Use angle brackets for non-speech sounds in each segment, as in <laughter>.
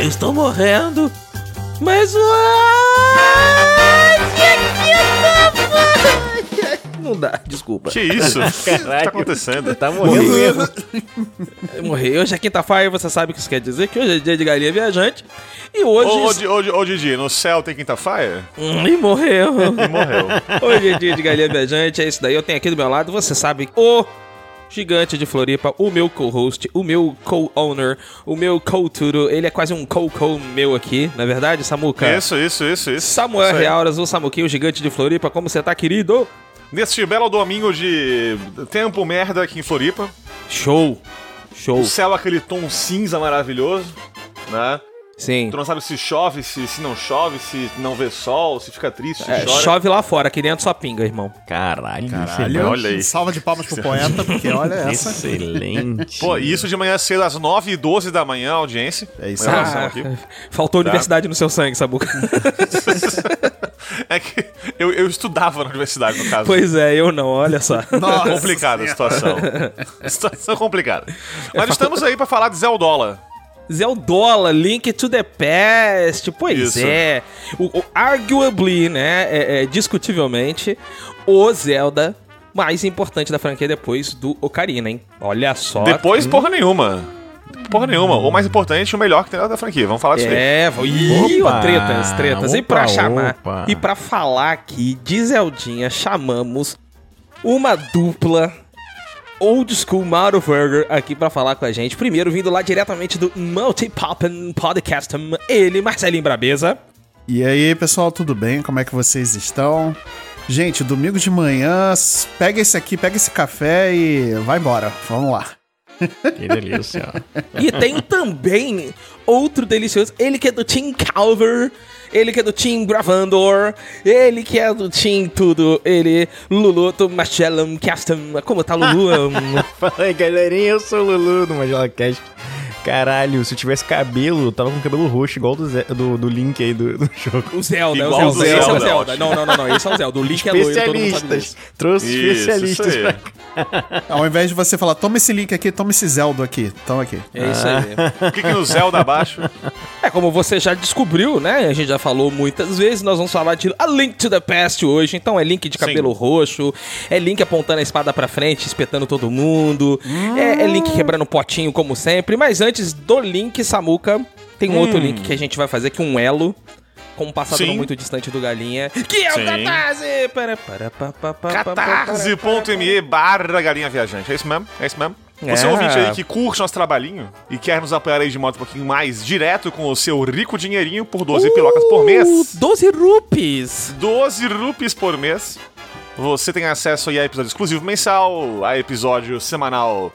Eu estou morrendo. Mas o. Não dá, desculpa. Que isso? <laughs> O que tá acontecendo? Tá morrendo mesmo. <laughs> Morri. Hoje é quinta-feira, você sabe o que isso quer dizer? Que hoje é dia de galinha viajante. E hoje. Ô, ô, Di- ô, Di- ô, Didi, no céu tem quinta-feira? Hum, E morreu. E morreu. <laughs> Hoje é dia de galinha viajante, é isso daí. Eu tenho aqui do meu lado, você sabe, o gigante de Floripa, o meu co-host, o meu co-owner, o meu co-tudo. Ele é quase um co-co meu aqui, não é verdade, Samuca? Isso, isso, isso, isso. Samuel Isso o Samuquinho, o gigante de Floripa, como você tá, querido? Neste belo domingo de tempo merda aqui em Floripa, Show! Show! o céu aquele tom cinza maravilhoso, né? Sim. Tu não sabe se chove, se, se não chove, se não vê sol, se fica triste, se É, chora. chove lá fora, aqui dentro só pinga, irmão. Caralho, Caralho, Olha aí. salva de palmas pro poeta, porque olha <laughs> essa. Excelente. Pô, e isso de manhã cedo, às 9h12 da manhã, audiência. É isso Ah, faltou universidade no seu sangue, Samuca. <laughs> É que eu, eu estudava na universidade, no caso. pois é, eu não, olha só. Nossa complicada a situação. <laughs> situação complicada. Mas estamos aí pra falar de Zeldola. Zeldola, Link to the Past. Pois Isso. é. O, o- arguably, né? é- é, discutivelmente, o Zelda mais importante da franquia depois do Ocarina, hein? Olha só. Depois, porra nenhuma. Porra nenhuma. O mais importante, o melhor que tem da franquia. Vamos falar disso aí. É, ih, Opa, ó, tretas, tretas. e pra opa, chamar, opa. e pra falar aqui de Zeldinha, chamamos uma dupla old school Mario Burger aqui pra falar com a gente. Primeiro, vindo lá diretamente do Multipoppen Podcast, ele, Marcelinho Brabeza. E aí, pessoal, tudo bem? Como é que vocês estão? Gente, domingo de manhã, pega esse aqui, pega esse café e vai embora. Vamos lá. Que delícia. E tem também outro delicioso, ele que é do Team Calver, ele que é do Team Gravandor, ele que é do Team Tudo, ele, Lulu do Machellam Castam. Como tá, Lulu? <laughs> Fala aí, galerinha, eu sou o Lulu do Magela Cast. Caralho, se eu tivesse cabelo, eu tava com cabelo roxo, igual do, Zé- do, do Link aí do, do jogo. o Zelda, Igual o Zelda, do esse é o Zelda, Zelda. Não, não, não, não, esse é o Zelda. O Link é loiro, todo mundo sabe Especialistas. disso. Trouxe Isso, especialistas isso aí. pra cá. <laughs> Ao invés de você falar, toma esse link aqui, toma esse Zelda aqui. Toma aqui. É isso aí. <laughs> Clique no Zelda abaixo. É, como você já descobriu, né? A gente já falou muitas vezes, nós vamos falar de A Link to the Past hoje. Então é Link de cabelo roxo, é Link apontando a espada pra frente, espetando todo mundo, é, é Link quebrando potinho, como sempre. Mas antes do Link, Samuka, tem um outro Link que a gente vai fazer, que é um elo. Com um passado muito distante do Galinha. Que é o Sim. Catarse! Catarse.me barra galinha viajante. É isso mesmo? É isso mesmo? Você é um É. ouvinte aí que curte nosso trabalhinho e quer nos apoiar aí de modo um pouquinho mais direto com o seu rico dinheirinho por 12 pilocas por Uh, mês. 12 rupees! 12 rupees por mês. Você tem acesso aí a episódio exclusivo mensal, a episódio semanal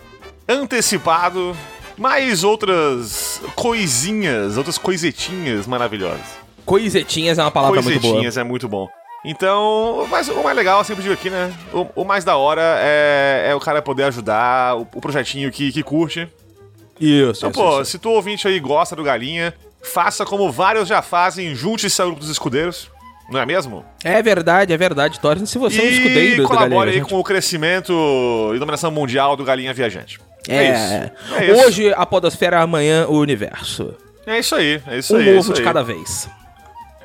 antecipado, mais outras coisinhas, outras coisetinhas maravilhosas. Coisetinhas é uma palavra muito boa. Coisetinhas é muito bom. Então, mas o mais legal, eu sempre digo aqui, né? O, o mais da hora é, é o cara poder ajudar o, o projetinho que, que curte. Isso, Então, pô, se tu ouvinte aí gosta do Galinha, faça como vários já fazem, junte-se ao grupo dos escudeiros. Não é mesmo? É verdade, é verdade. Torne-se você um e escudeiro do colabore Galinha. aí com o crescimento e dominação mundial do Galinha Viajante. É, isso. É isso. Hoje a podosfera, amanhã o universo. É isso aí, é isso Um aí. é ovo isso de aí. cada vez.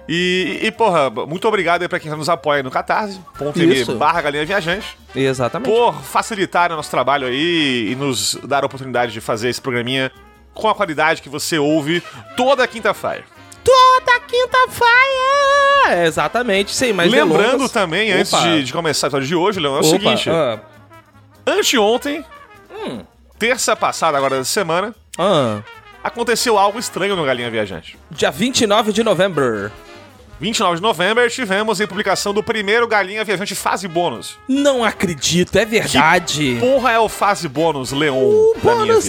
E, e, porra, muito obrigado aí pra quem nos apoia no catarse.me barra Galinha Viajante. Exatamente. por facilitar o nosso trabalho aí e nos dar a oportunidade de fazer esse programinha com a qualidade que você ouve toda quinta-feira. Toda quinta-feira! Exatamente, sem mais Lembrando delongas. também, antes Opa. de, de começar o episódio de hoje, Leão, é o Opa, seguinte: ah, anteontem, Hum. Terça passada agora da semana, ah, aconteceu algo estranho no Galinha Viajante. dia 29 de novembro. 29 de novembro, tivemos a publicação do primeiro Galinha Viajante Fase Bônus. Não acredito, é verdade. Porra, é o Fase Bônus, Leon, O da minha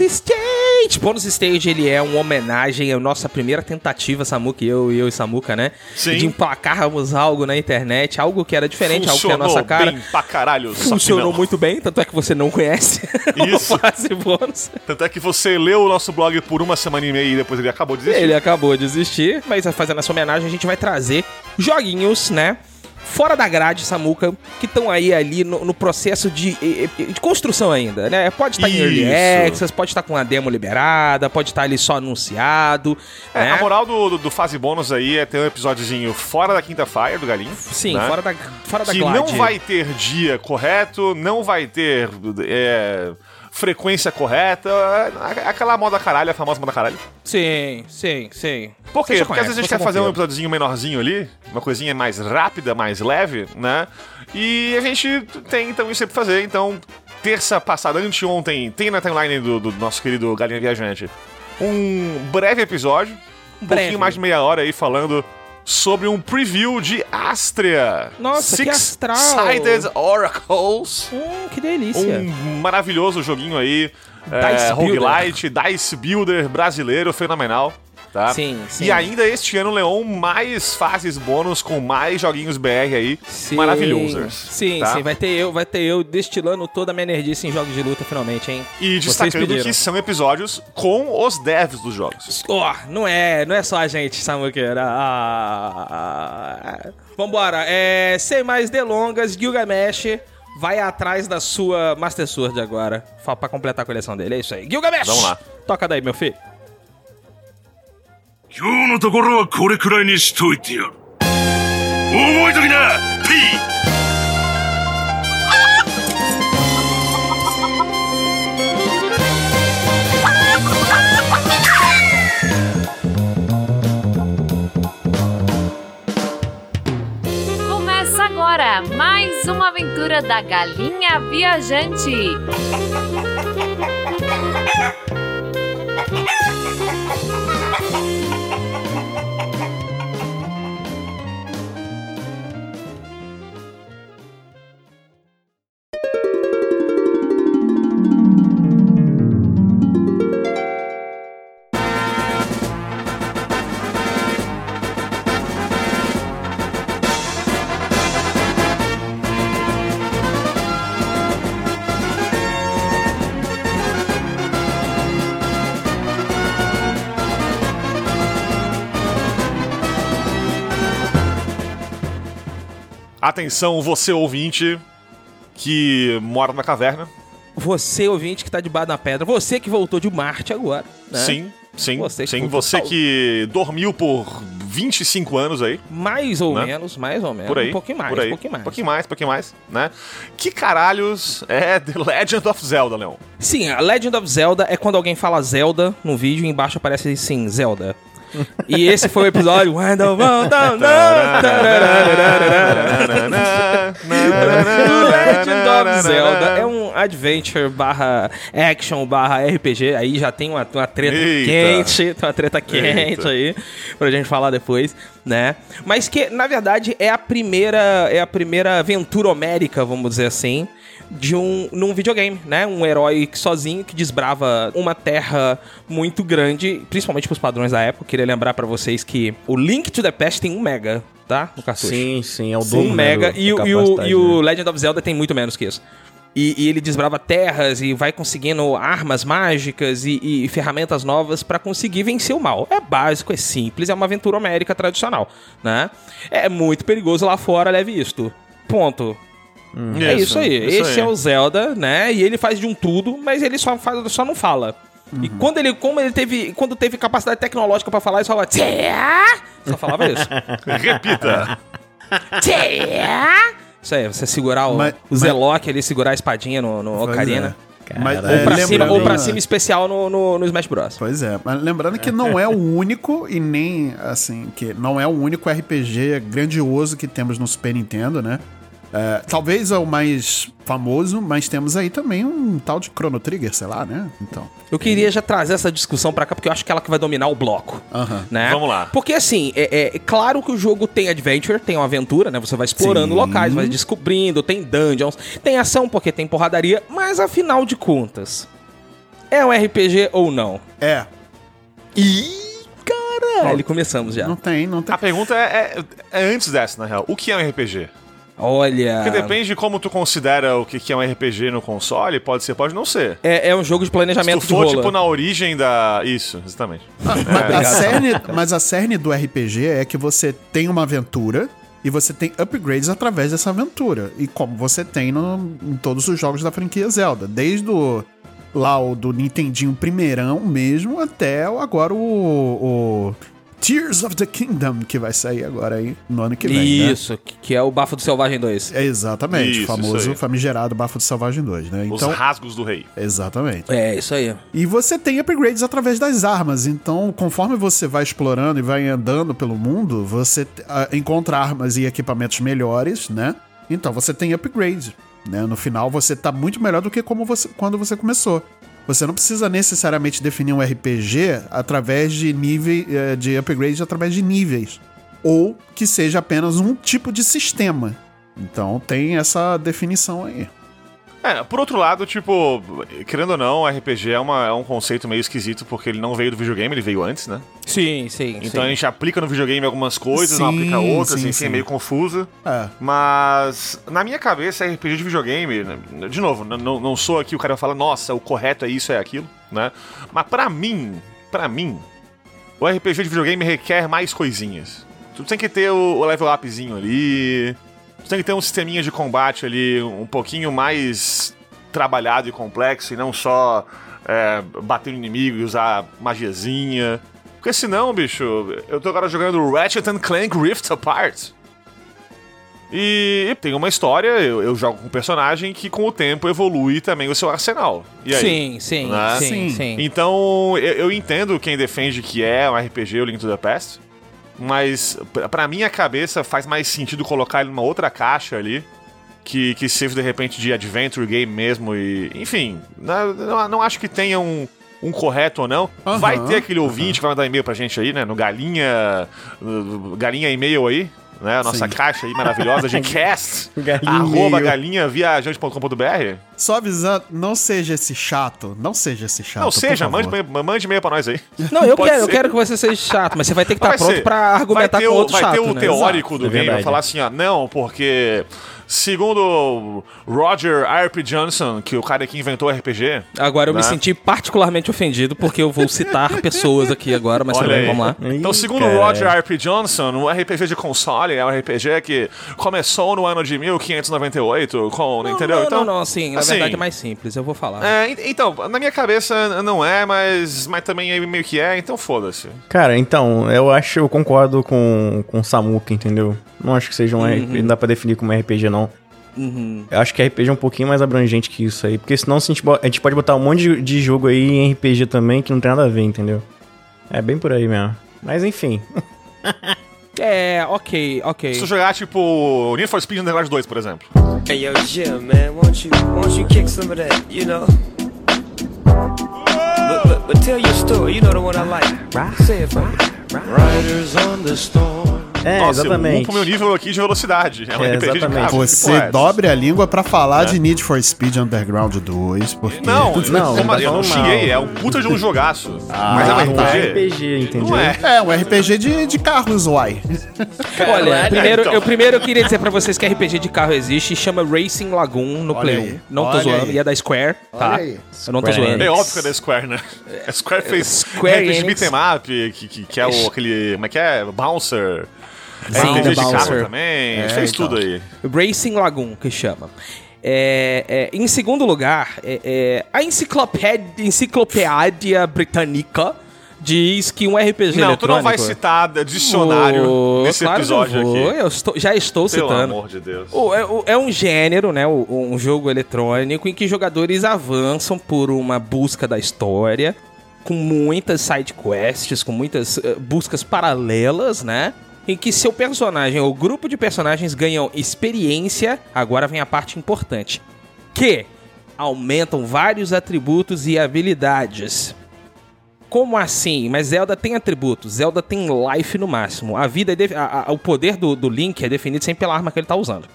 Bônus vida. Stage! Bônus Stage, ele é uma homenagem à nossa primeira tentativa, Samuca e eu, e eu e Samuca, né? Sim. De emplacarmos algo na internet, algo que era diferente, algo que é a Funcionou nossa cara. bem pra caralho, Funcionou muito bem, tanto é que você não conhece <laughs> Isso. o Fase Bônus. Tanto é que você leu o nosso blog por uma semana e meia e depois ele acabou de desistir. Ele acabou de existir, mas fazendo essa homenagem a gente vai trazer joguinhos, né? Fora da grade, Samuca, que estão aí ali no, no processo de, de, construção ainda, né? Pode estar em Early Access, pode estar com a demo liberada, pode estar ali só anunciado. É, né? a moral do, do, do, fase bônus aí é ter um episódiozinho fora da Quinta Fire do Galinho. Sim, né? fora da, fora da Que glade. não vai ter dia correto, não vai ter é, frequência correta, é, aquela moda caralho, a famosa moda caralho. Sim, sim, sim. Por quê? Porque às vezes a gente quer fazer um episódiozinho menorzinho ali, uma coisinha mais rápida, mais leve, né? E a gente tem então isso aí pra fazer. Então, terça passada, anteontem, tem na timeline do, do nosso querido Galinha Viajante um breve episódio, um Breve. pouquinho mais de meia hora aí falando sobre um preview de Astria. Nossa, que astral. Sided Oracles. Hum, que delícia. Um maravilhoso joguinho aí. Dice é, roguelite, Dice Builder brasileiro, fenomenal. Tá? Sim, sim. E ainda este ano, Leon, mais fases bônus com mais joguinhos BR aí. Sim, Maravilhosos. Sim, tá? sim, vai ter eu, vai ter eu destilando toda a minha energia em jogos de luta finalmente, hein? E destacando que são episódios com os devs dos jogos. Ó, não é, não é só a gente, Samuqueira. Ah, vambora, é, sem mais delongas, Gilgamesh vai atrás da sua Master Sword agora, pra completar a coleção dele, é isso aí. Gilgamesh! Vamos lá. Toca daí, meu filho. 今日のところはこれくらいにしといてやる覚えときな P! 「Começa agora mais uma aventura da Galinha Viajante. Atenção, você ouvinte que mora na caverna. Você, ouvinte, que tá debaixo da pedra, você que voltou de Marte agora, né? Sim, sim, Você que sim. Você tal- que dormiu por 25 anos aí. Mais ou Né? menos, mais ou menos. Por aí. Um pouquinho mais, por aí. um pouquinho mais. Um pouquinho mais, um pouquinho mais, né? Que caralhos é The Legend of Zelda, Leon? Sim, a Legend of Zelda é quando alguém fala Zelda no vídeo e embaixo aparece sim, Zelda. E esse foi o episódio. <laughs> Legend of Zelda é um adventure barra action barra RPG. Aí já tem uma, uma treta Eita. quente, tem uma treta quente Eita. aí pra gente falar depois, né? Mas que na verdade é a primeira é a primeira aventura homérica, vamos dizer assim, de um num videogame, né? Um herói que sozinho que desbrava uma terra muito grande, principalmente pros padrões da época. Queria lembrar pra vocês que o Link to the Past tem um mega, tá? No cartucho. Sim, sim, é o Um dobro. né, mega do- e, o- e o, e o né? Legend of Zelda tem muito menos que isso. E, e ele desbrava terras e vai conseguindo armas mágicas e, e ferramentas novas pra conseguir vencer o mal. É básico, é simples, é uma aventura homérica tradicional, né? É muito perigoso lá fora, leve isto. Ponto. É isso aí. Esse é o Zelda, né? E ele faz de um tudo, mas ele só, faz, só não fala. E quando ele, como ele teve, quando teve capacidade tecnológica pra falar, ele só falava "Tchê!" Só falava isso. <laughs> Repita. Tchê! Isso aí, você segurar o, Mas- o mas- Zelock ali, segurar a espadinha no, no Ocarina. é. Mas. Ou pra, é, cima, ou pra cima especial no, no, no Smash Bros. Pois é, mas lembrando que não é o único e nem, assim, que não é o único RPG grandioso que temos no Super Nintendo, né? É, talvez é o mais famoso, mas temos aí também um tal de Chrono Trigger, sei lá, né? Então. Eu queria já trazer essa discussão pra cá, porque eu acho que ela que vai dominar o bloco. Aham. Né? Vamos lá. Porque assim, é, é claro que o jogo tem adventure, tem uma aventura, né? Você vai explorando Sim. locais, vai descobrindo, tem dungeons, tem ação porque tem porradaria, mas afinal de contas, é um RPG ou não? É, Ih, caralho, começamos já. não tem, não tem. A pergunta é, é- é antes dessa, na real. O que é um RPG? Olha. Porque depende de como tu considera o que que é um RPG no console, pode ser, pode não ser. É, é um jogo de Se planejamento tu de for, rola. tipo, na origem da... Isso, exatamente. Mas a, cerne, mas a cerne do RPG é que você tem uma aventura, E você tem upgrades através dessa aventura. E como você tem no- em todos os jogos da franquia Zelda. Desde o, lá o do Nintendinho primeirão mesmo, até agora o, o Tears of the Kingdom, que vai sair agora aí no ano que vem. né? Isso, que que é o Bafo do Selvagem 2. É exatamente, Isso, o famoso isso famigerado Bafo do Selvagem 2, né? Os Então, rasgos do rei. exatamente. É, isso aí. E você tem upgrades através das armas. Então, conforme você vai explorando e vai andando pelo mundo, você ah, encontra armas e equipamentos melhores, né? Então você tem upgrade. Né? No final, você tá muito melhor do que como você, quando você começou. Você não precisa necessariamente definir um RPG através de nível eh, de upgrade através de níveis. Ou que seja apenas um tipo de sistema. Então tem essa definição aí. É, por outro lado, tipo, querendo ou não, RPG é, uma, é um conceito meio esquisito porque ele não veio do videogame, ele veio antes, né? Sim, sim. Então a sim. gente aplica no videogame algumas coisas, não Sim, aplica outras, sim, enfim, sim. é meio confuso. É. Mas, na minha cabeça, RPG de videogame, de novo, não, não sou aqui o cara que fala, nossa, o correto é isso, é aquilo, né? Mas pra mim, pra mim, o RPG de videogame requer mais coisinhas. Tu tem que ter o, o level upzinho ali, tu tem que ter um sisteminha de combate ali um pouquinho mais trabalhado e complexo, e não só é, bater no inimigo e usar magiazinha. Porque senão, bicho, eu tô agora jogando Ratchet and Clank Rift Apart. E tem uma história, eu, eu jogo com um personagem que com o tempo evolui também o seu arsenal. E aí? Sim, sim, Né? sim, Sim. sim. Então, eu, eu entendo quem defende que é um RPG, o Link to the Past, mas pra- pra minha cabeça faz mais sentido colocar ele numa outra caixa ali, que, que sirva de repente de adventure game mesmo e... Enfim, não, não, acho que tenha um, um correto ou não. Aham, vai ter aquele ouvinte que vai mandar e-mail pra gente aí, né, no Galinha... Galinha e-mail aí, né, a nossa Sim. caixa aí maravilhosa de <laughs> cast, Galinha arroba e-mail. galinhaviajante.com.br. Só avisando, não seja esse chato. Não seja esse chato. Não seja, mande, e-mail- mande e-mail pra nós aí. Não, eu quero, eu quero que você seja chato, mas você vai ter que estar Vai pronto ser. pra vai argumentar com o, outro vai chato, ter o né? teórico do É game, vai falar assim, ó, não, porque segundo Roger R.P. Johnson, que é o cara que inventou o RPG, Agora eu me Né? senti particularmente ofendido porque eu vou citar <laughs> pessoas aqui agora, mas Olha aí. vamos lá. Então, Ih, segundo cara. Roger R.P. Johnson, o RPG de console é um RPG que começou no ano de 1598, com, Não, entendeu? não, então, não, não, assim, na assim, verdade é mais simples, eu vou falar. é, en- então, na minha cabeça não é, mas, mas também é meio que é, então foda-se. Cara, então, eu acho, eu concordo com, com o Samuka, entendeu? Não acho que seja um RPG, não dá pra definir como RPG, não. Uhum. Eu acho que RPG é um pouquinho mais abrangente que isso aí, porque senão se a, gente, a gente pode botar um monte de, jogo aí em RPG também que não tem nada a ver, entendeu? É bem por aí mesmo. Mas enfim. <laughs> É, ok, ok. Se tu jogar, tipo, Need for Speed Underground 2, por exemplo. Hey yo, Jim, man, won't you won't you kick some of that, you know? But, but, but tell your story, you know the one I like. Say it for me. Riders on the storm. É, Nossa, eu exatamente. upo meu nível aqui de velocidade. É um É, RPG de exatamente. carro. Você tipo, é. dobre a língua pra falar de Need for Speed Underground 2, porque... Não, Não, não, não tá eu não xinguei, é um puta de um jogaço. mas é um Ah, RPG. não é RPG, entendeu? Não é. É, um RPG de, de carros, uai. Olha, primeiro, então. eu primeiro queria dizer pra vocês que RPG de carro existe e chama Racing Lagoon no Olha Play aí, 1. Não tô zoando, aí. e é da Square, tá? aí. Eu não tô Square zoando. É óbvio que é da Square, né? A Square fez Square RPG Enix. beat'em up, que, que, que é o, aquele... Como é que é? Bouncer. Sim, RPG de carro também. fez então. tudo aí. Racing Lagoon, que chama. É, é, em segundo lugar, é, é, a enciclopédia, enciclopédia Britânica diz que um RPG Não, tu não vai citar dicionário Ô, nesse claro episódio vou, aqui. Eu estou- já estou Pelo citando. amor de Deus. É, é um gênero, né? Um jogo eletrônico em que jogadores avançam por uma busca da história, com muitas side quests, com muitas eh, buscas paralelas, né? Em que seu personagem ou grupo de personagens ganham experiência. Agora vem a parte importante: que aumentam vários atributos e habilidades. Como assim? Mas Zelda tem atributos, Zelda tem life no máximo. A vida, é a- a- o poder do, do Link é definido sempre pela arma que ele tá usando.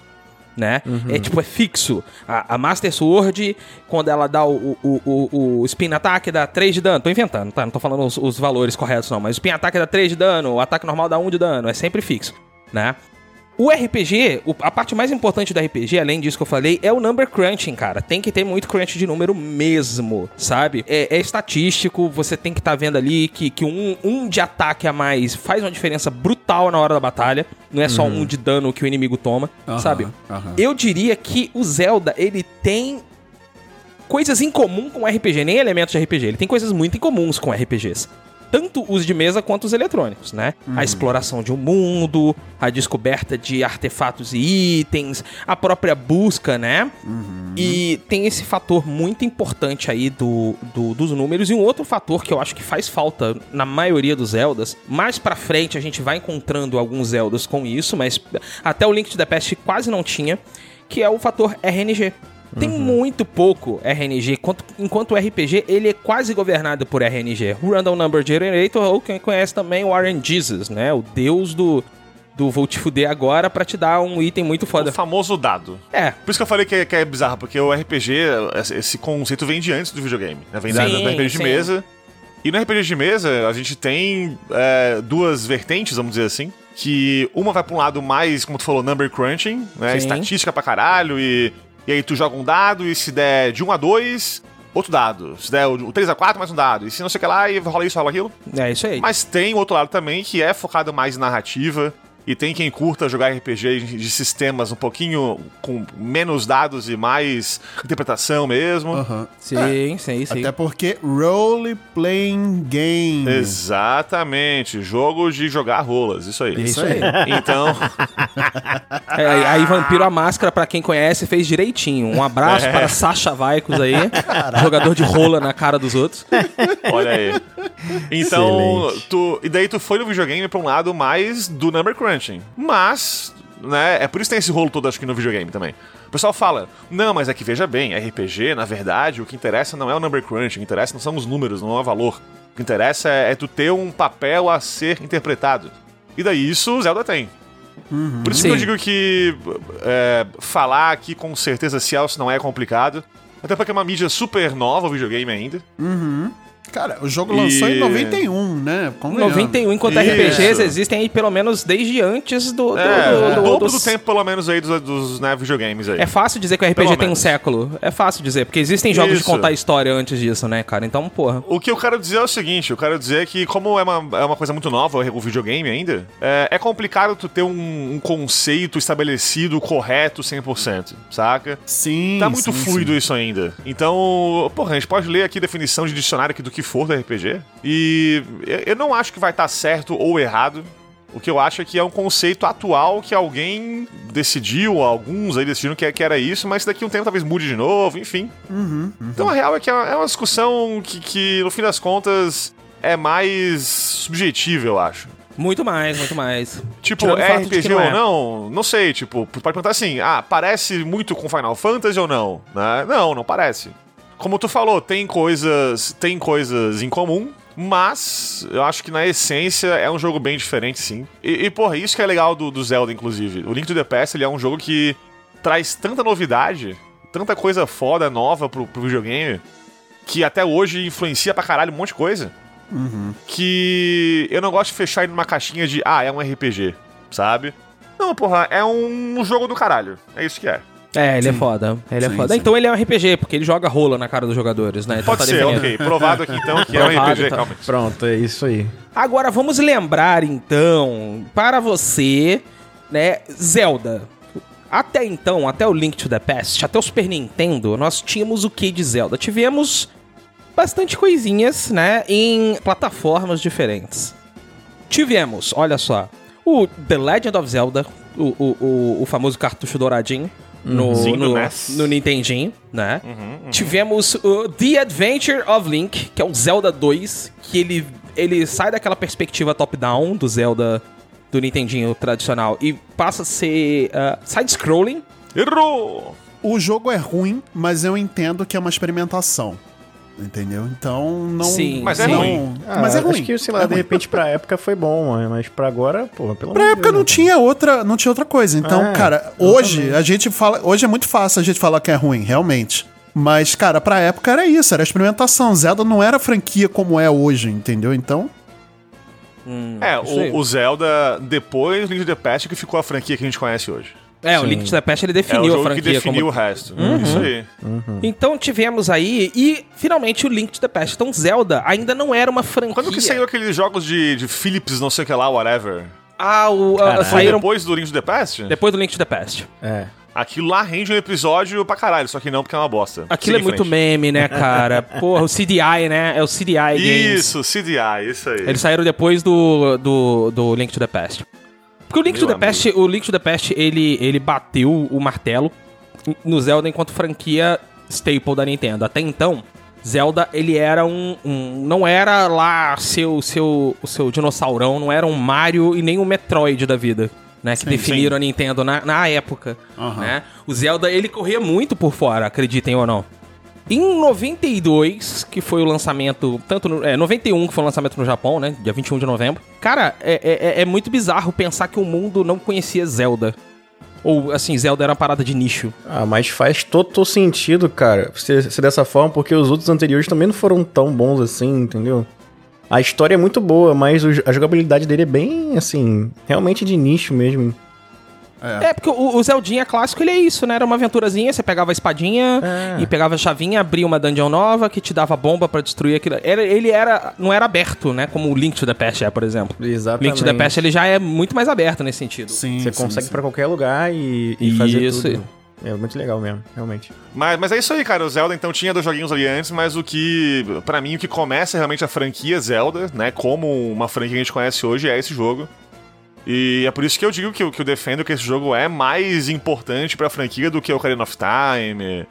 Né? É tipo, é fixo. A, a Master Sword, quando ela dá o, o, o, o Spin Attack, dá 3 de dano. Tô inventando, tá? Não tô falando os, os valores corretos, não. Mas o Spin Attack dá 3 de dano, o ataque normal dá 1 de dano. É sempre fixo, né? O RPG, a parte mais importante do RPG, além disso que eu falei, é o number crunching, cara. Tem que ter muito crunch de número mesmo, sabe? É, é estatístico, você tem que estar vendo ali que, que um, um de ataque a mais faz uma diferença brutal na hora da batalha. Não é só um de dano que o inimigo toma, Aham, sabe? aham. Eu diria que o Zelda, ele tem coisas em comum com RPG, nem elementos de RPG. Ele tem coisas muito incomuns com RPGs. Tanto os de mesa quanto os eletrônicos, né? A exploração de um mundo, a descoberta de artefatos e itens, a própria busca, né? E tem esse fator muito importante aí do, do- dos números. E um outro fator que eu acho que faz falta na maioria dos Zeldas. Mais pra frente a gente vai encontrando alguns Zeldas com isso, mas até o Link to the Past quase não tinha. Que é o fator RNG. Tem muito pouco RNG, enquanto, enquanto o RPG ele é quase governado por RNG. O Random Number Generator, ou quem conhece também o RNGesus, né? O deus do, do vou te fuder agora pra te dar um item muito O foda. famoso dado. É, Por isso que eu falei que é, que é bizarro, porque o RPG, esse- esse conceito vem de antes do videogame. Né? Vem da- Sim, do RPG sim. de mesa. E no RPG de mesa, a gente tem é, duas vertentes, vamos dizer assim. Que uma vai pra um lado mais, como tu falou, number crunching, né? Sim. Estatística pra caralho. E, e aí tu joga um dado e se der de 1 a 2, outro dado. Se der o 3 a 4, mais um dado. E se não sei o que lá, e rola isso, rola aquilo. é isso aí. Mas tem o outro lado também que é focado mais em narrativa. E tem quem curta jogar RPG de sistemas um pouquinho com menos dados e mais interpretação mesmo. Aham. Sim, sim, sim. Até porque role playing game. Exatamente, jogo de jogar rolas, isso aí. Isso aí. Então, <laughs> É, aí Vampiro a Máscara, pra quem conhece, fez direitinho. Um abraço para Sasha Vaicos aí, jogador de rola na cara dos outros. olha aí. Então, Excelente. tu, e daí tu foi no videogame pra um lado mais do number crunching. Mas, né, é por isso que tem esse rolo todo, acho que no videogame também. O pessoal fala, não, mas é que veja bem, RPG, na verdade, o que interessa não é o number crunching, o que interessa não são os números, não é o valor. O que interessa é, é tu ter um papel a ser interpretado. E daí isso o Zelda tem. Por isso que eu Sim. digo que é, falar aqui com certeza se é ou se não é complicado. Até porque é uma mídia super nova o videogame ainda. Cara, o jogo E- lançou em 91, né? Convenhamos. 91, enquanto Isso. RPGs existem aí pelo menos desde antes do, do, É, do- o do- dobro dos- do tempo, pelo menos, aí dos, dos né, videogames aí. É fácil dizer que o RPG Pelo tem um menos. século. É fácil dizer, porque existem jogos de Isso. contar história antes disso, né, cara? Então, porra. O que eu quero dizer é o seguinte, eu quero dizer que como é uma, é uma coisa muito nova o videogame ainda, é, é complicado tu ter um, um conceito estabelecido correto 100%, saca? Sim. Tá muito sim, fluido sim. isso ainda. Então, porra, a gente pode ler aqui definição de dicionário aqui do que for do RPG. E eu- não acho que vai estar certo ou errado. O que eu acho é que é um conceito atual que alguém decidiu, alguns aí decidiram que, que era isso, mas daqui a um tempo talvez mude de novo, enfim. Então a real é que é é uma discussão que, que, no fim das contas, é mais subjetiva, eu acho. Muito mais, muito mais. Tipo, Tirando é RPG não ou é. não? Não sei, tipo, pode perguntar assim, ah, parece muito com Final Fantasy ou não? Né? Não, não parece. Como tu falou, tem coisas, tem coisas em comum, mas eu acho que na essência é um jogo bem diferente, sim. E, e porra, isso que é legal do, do Zelda, inclusive. O Link to the Past, ele é um jogo que traz tanta novidade, tanta coisa foda, nova pro, pro videogame, que até hoje influencia pra caralho um monte de coisa que eu não gosto de fechar ele numa caixinha de, ah, é um RPG, sabe? Não, porra, é um jogo do caralho. É isso que é. É, ele é foda. Ele é Sim, foda. sim. Então ele é um RPG, porque ele joga rola na cara dos jogadores, né? Então Pode tá ser, definido. ok. Provado aqui então que é um Provado, RPG, tá. calma. Pronto, é isso aí. Agora vamos lembrar então, para você, né, Zelda. Até então, até o Link to the Past, até o Super Nintendo, nós tínhamos o que de Zelda? Tivemos bastante coisinhas, né, em plataformas diferentes. Tivemos, olha só, o The Legend of Zelda, o, o, o, o famoso cartucho douradinho. No, Sim, no, no Nintendinho, né? Tivemos o The Adventure of Link, que é o Zelda 2, que ele, ele sai daquela perspectiva top-down do Zelda do Nintendinho tradicional e passa a ser ah, side-scrolling. Errou! O jogo é ruim, mas eu entendo que é uma experimentação. Entendeu? Então não. Sim, Mas é não- ruim. mas é Ah, ruim. Acho que, sei lá, É de repente pra época foi bom, mas- mas pra agora, pô, pelo Pra época Deus, não né? tinha outra, não tinha outra coisa. Então, É, cara, hoje a gente fala, hoje é muito fácil a gente falar que é ruim, realmente. Mas, cara, pra época era isso, era experimentação. Zelda não era franquia como é hoje, entendeu? Então, É, isso aí. o, o Zelda, depois do Link to the Past, que ficou a franquia que a gente conhece hoje. É, o Link to the Past ele É o definiu a jogo que franquia definiu como... o resto. Uhum. Isso aí. Então tivemos aí, e finalmente o Link to the Past. Então Zelda ainda não era uma franquia. Quando que saiu aqueles jogos de, de Philips, não sei o que lá, whatever? Ah, o, a- Caralho. Foi saíram depois do Link to the Past? depois do Link to the Past. É. Aquilo lá rende um episódio pra caralho, só que não porque é uma bosta. Aquilo Siga é muito meme, né, cara? <laughs> Porra, o CDI, né? É o CDI Games. Isso, CDI, isso aí. Eles saíram depois do, do, do Link to the Past. Porque o Link Meu to the Past, o Link to the Past, ele, ele bateu o martelo no Zelda enquanto franquia staple da Nintendo. Até então, Zelda, ele era um, um- não era lá seu seu o seu dinossaurão, não era um Mario e nem um Metroid da vida. Né, que definiram a Nintendo na, na época. Né? O Zelda, ele corria muito por fora, acreditem ou não. Em 92, que foi o lançamento, tanto no, é, 91 que foi o lançamento no Japão, né, dia 21 de novembro. Cara, é, é, é muito bizarro pensar que o mundo não conhecia Zelda. Ou, assim, Zelda era uma parada de nicho. Ah, mas faz total sentido, cara, ser, ser dessa forma, porque os outros anteriores também não foram tão bons assim, entendeu? A história é muito boa, mas a jogabilidade dele é bem, assim, realmente de nicho mesmo. É, porque o, o Zeldinha clássico, ele é isso, né? Era uma aventurazinha, você pegava a espadinha É. e pegava a chavinha, abria uma dungeon nova que te dava bomba pra destruir aquilo. Era, ele era, não era aberto, né? Como o Link to the Past é, por exemplo. Exatamente. Link to the Past, ele já é muito mais aberto nesse sentido. Sim, Você sim, consegue sim. ir pra qualquer lugar e, e fazer Isso. tudo. É muito legal mesmo, realmente. Mas, mas é isso aí, cara. O Zelda, então, tinha dois joguinhos ali antes, mas o que, pra mim, o que começa realmente a franquia Zelda, né? Como uma franquia que a gente conhece hoje, é esse jogo. E é por isso que eu digo que, eu- que eu defendo que esse jogo é mais importante pra franquia do que Ocarina of Time,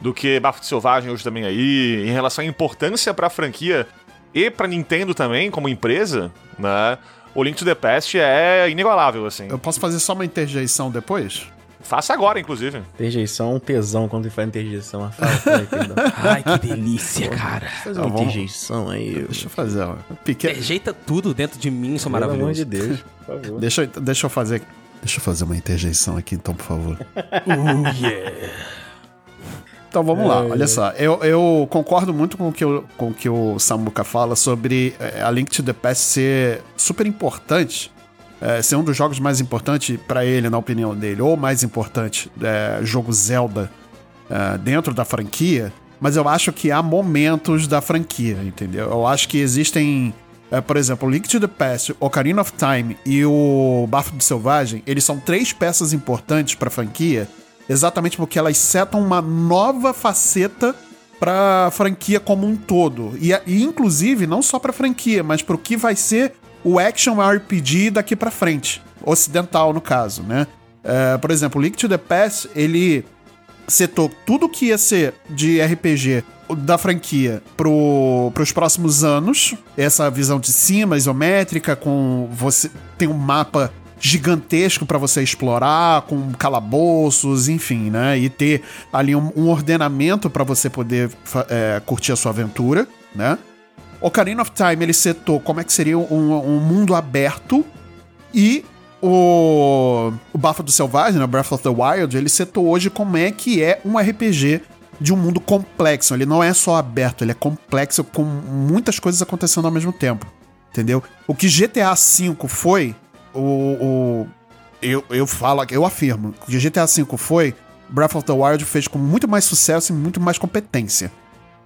do que Bafo de Selvagem hoje também aí. Em relação à importância pra franquia e pra Nintendo também, como empresa, né? O Link to the Past é inigualável, assim. Eu posso fazer só uma interjeição depois? Faça agora, inclusive. Interjeição é um tesão quando ele faz interjeição. Ah, Fala, fala. <laughs> Ai, que delícia, cara. Faz uma interjeição aí. Deixa eu fazer, ó. Pequeno. Rejeita tudo dentro de mim, isso é Pelo maravilhoso. amor de Deus, por favor. Deixa, eu- deixa eu fazer. Deixa eu fazer uma interjeição aqui, então, por favor. <laughs> Então vamos lá, olha só. Eu, eu concordo muito com o, que o, com o que o Samuka fala sobre eh, a Link to the Past ser super importante, eh, ser um dos jogos mais importantes para ele, na opinião dele, ou mais importante, eh, jogo Zelda eh, dentro da franquia. Mas eu acho que há momentos da franquia, entendeu? Eu acho que existem, eh, por exemplo, Link to the Past, Ocarina of Time e o Bafo do Selvagem, eles são três peças importantes para a franquia exatamente porque elas setam uma nova faceta pra franquia como um todo. E, e, inclusive, não só pra franquia, mas pro que vai ser o action RPG daqui pra frente. Ocidental, no caso, né? É, por exemplo, Link to the Past, ele setou tudo que ia ser de RPG da franquia pro, pros próximos anos. Essa visão de cima, isométrica, com você tem um mapa gigantesco para você explorar, com calabouços, enfim, né? E ter ali um, um ordenamento para você poder é, curtir a sua aventura, né? Ocarina of Time ele setou como é que seria um, um mundo aberto e o, o do Selvagem, né, Breath of the Wild, ele setou hoje como é que é um RPG de um mundo complexo. Ele não é só aberto, ele é complexo com muitas coisas acontecendo ao mesmo tempo. Entendeu? O que GTA V foi, o, o eu, eu falo, eu afirmo, o que GTA V foi, Breath of the Wild fez com muito mais sucesso e muito mais competência,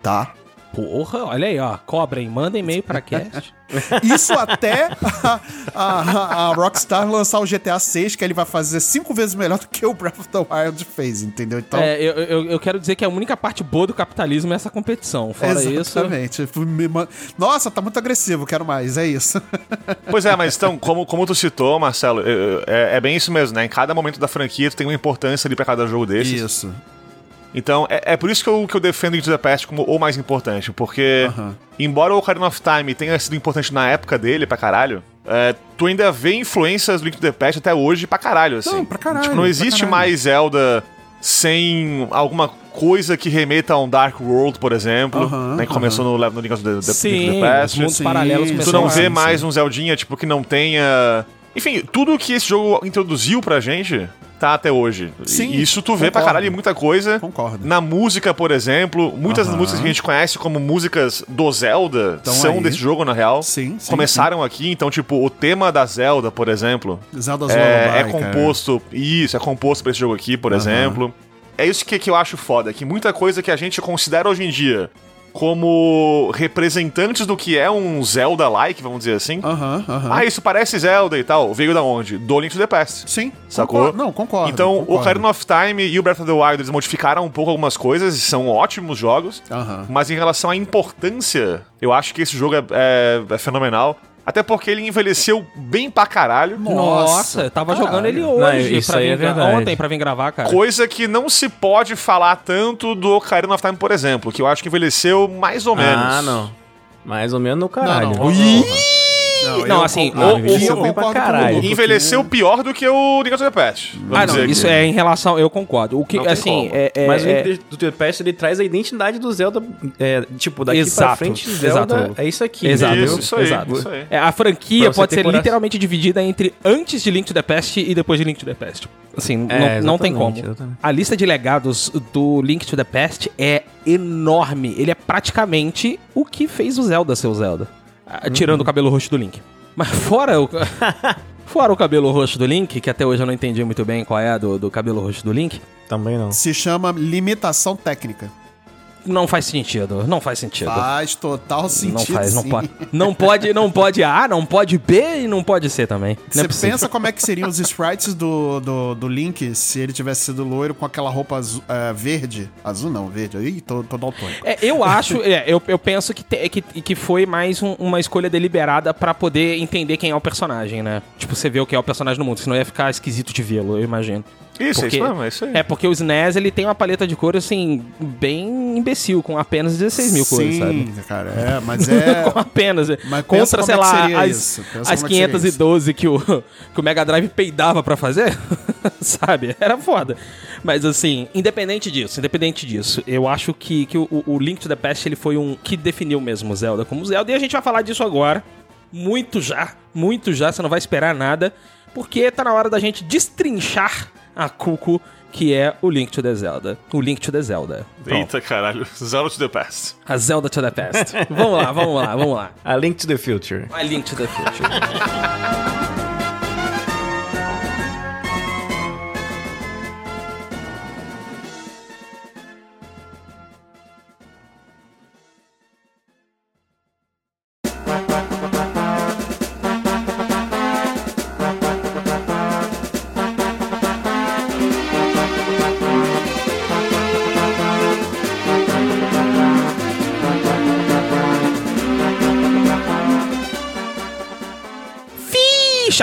tá? Porra, olha aí, ó. Cobrem, manda e-mail pra cast. <laughs> Isso até a, a, a, Rockstar lançar o GTA 6, que ele vai fazer cinco vezes melhor do que o Breath of the Wild fez, entendeu? Então, é, eu, eu, eu, quero dizer que a única parte boa do capitalismo é essa competição. Fora exatamente. isso. Nossa, tá muito agressivo, quero mais, é isso. <laughs> Pois é, mas então, como, como tu citou, Marcelo, é, é bem isso mesmo, né? Em cada momento da franquia tu tem uma importância ali pra cada jogo desses. Isso. Então, é, é, por isso que eu, que eu defendo Into the Past como o mais importante, porque, uh -huh. embora o Ocarina of Time tenha sido importante na época dele pra caralho, é, tu ainda vê influências do Link to the Past até hoje pra caralho, assim. Não, pra caralho. Tipo, não existe mais Zelda sem alguma coisa que remeta a um Dark World, por exemplo, uh -huh, né, que começou uh -huh. no, no Link to the, sim, Link to the Past. mundos paralelos Tu não vê mais um Zeldinha, tipo, que não tenha... Enfim, tudo que esse jogo introduziu pra gente tá até hoje. Sim, E isso tu vê pra concordo. caralho em muita coisa. Concordo. Na música, por exemplo, muitas das músicas que a gente conhece como músicas do Zelda Tão são aí. desse jogo, na real. Sim, sim, Começaram aqui, então, tipo, o tema da Zelda, por exemplo, Zelda's é, é cara. composto. Isso, é composto pra esse jogo aqui, por exemplo. É isso que, que eu acho foda, que muita coisa que a gente considera hoje em dia como representantes do que é um Zelda-like, vamos dizer assim. Aham. Ah, isso parece Zelda e tal. Veio da onde? Do Link to the Past. Sim, Sacou? concordo. Não, concordo. Então, concordo. o Ocarina of Time e o Breath of the Wild, eles modificaram um pouco algumas coisas, e são ótimos jogos. Mas em relação à importância, eu acho que esse jogo é, é- é fenomenal. Até porque ele envelheceu bem pra caralho. Nossa, eu tava caralho. jogando ele Não, hoje, isso pra aí vir é verdade. ontem pra vir gravar, cara. Coisa que não se pode falar tanto do Ocarina of Time, por exemplo, que eu acho que envelheceu mais ou menos. Ah, não. Mais ou menos no caralho. Não, não, Ih! Não, Não, assim, o- Isso o- eu concordo pra caralho. Envelheceu pior do que o Link to the Past. vamos Ah, não, dizer isso aqui. é em relação, eu concordo. O que, Não assim, é, é- Mas o é- Link do The Past, ele traz a identidade do Zelda, é, tipo, daqui pra Exato, frente, Zelda exato. é isso aqui. Exato? Isso, isso aí, exato. isso aí. É, a franquia Pra pode ser coração. literalmente dividida entre antes de Link to the Past e depois de Link to the Past. Assim, É, não, não tem como. exatamente. A lista de legados do Link to the Past é enorme. Ele é praticamente o que fez o Zelda ser o Zelda. Ah, Tirando o cabelo roxo do Link. Mas <laughs> fora o. <laughs> fora o cabelo roxo do Link, que até hoje eu não entendi muito bem qual é do, do cabelo roxo do Link, Também não. Se chama limitação técnica. Não faz sentido. Não faz sentido. Faz total sentido. Não faz, não sim. pode. Não pode, não pode A, não pode B e não pode C também. Não é Você possível. pensa como é que seriam os sprites do, do, do Link se ele tivesse sido loiro com aquela roupa azul, é, verde? Azul não, verde. Ih, tô, tô daltônico. É, eu acho, é, eu, eu penso que, te- que, que foi mais um- uma escolha deliberada pra poder entender quem é o personagem, né? Tipo, você vê o que é o personagem no mundo, senão ia ficar esquisito de vê-lo, eu imagino. Isso, Porque- é isso mesmo, é isso aí. É, porque o SNES, ele tem uma paleta de cores, assim, bem imbecil, com apenas 16 mil cores, sabe? Sim, cara, é, <laughs> mas é... Com apenas. Mas pensa contra, sei é lá, as, as como é que seria 512 que o, <laughs> que o Mega Drive peidava pra fazer, <laughs> sabe? Era foda. Mas assim, independente disso, independente disso, eu acho que, que o, o Link to the Past ele foi um que definiu mesmo o Zelda como Zelda. E a gente vai falar disso agora. Muito já, muito já, você não vai esperar nada. Porque tá na hora da gente destrinchar a Cuco, que é o Link to the Zelda. O Link to the Zelda. Pronto. Eita caralho, <laughs> Zelda to the Past. A Zelda to the Past. vamos lá, vamos lá, vamos lá. A Link to the Future. A Link to the Future. <laughs>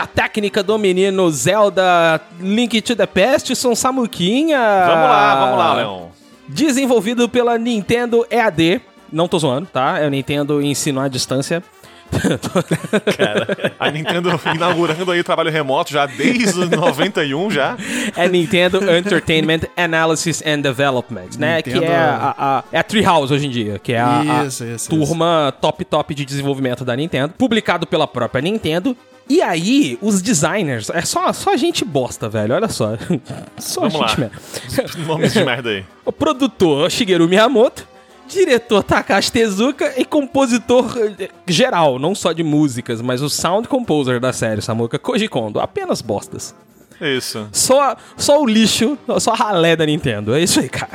Ficha técnica do menino Zelda Link to the Past, são Samuquinha. Vamos lá, vamos lá, Leon. Desenvolvido pela Nintendo EAD. Não tô zoando, tá? É o Nintendo Ensino à Distância. <laughs> A Nintendo inaugurando aí o trabalho remoto já desde 91 já. é Nintendo Entertainment Analysis and Development, né? Nintendo- Que é a, a, é a Treehouse hoje em dia, que é a, a Isso, isso, turma top top de desenvolvimento da Nintendo, publicado pela própria Nintendo. E aí, os designers, é só, só gente bosta, velho, olha só. <laughs> Só Vamos gente lá. merda. <laughs> Nomes de merda aí. <laughs> O produtor Shigeru Miyamoto, diretor Takashi Tezuka e compositor eh, geral, não só de músicas, mas o sound composer da série, Samuka Koji Kondo. Apenas bostas. Isso. Só, só o lixo, só a ralé da Nintendo. É isso aí, cara.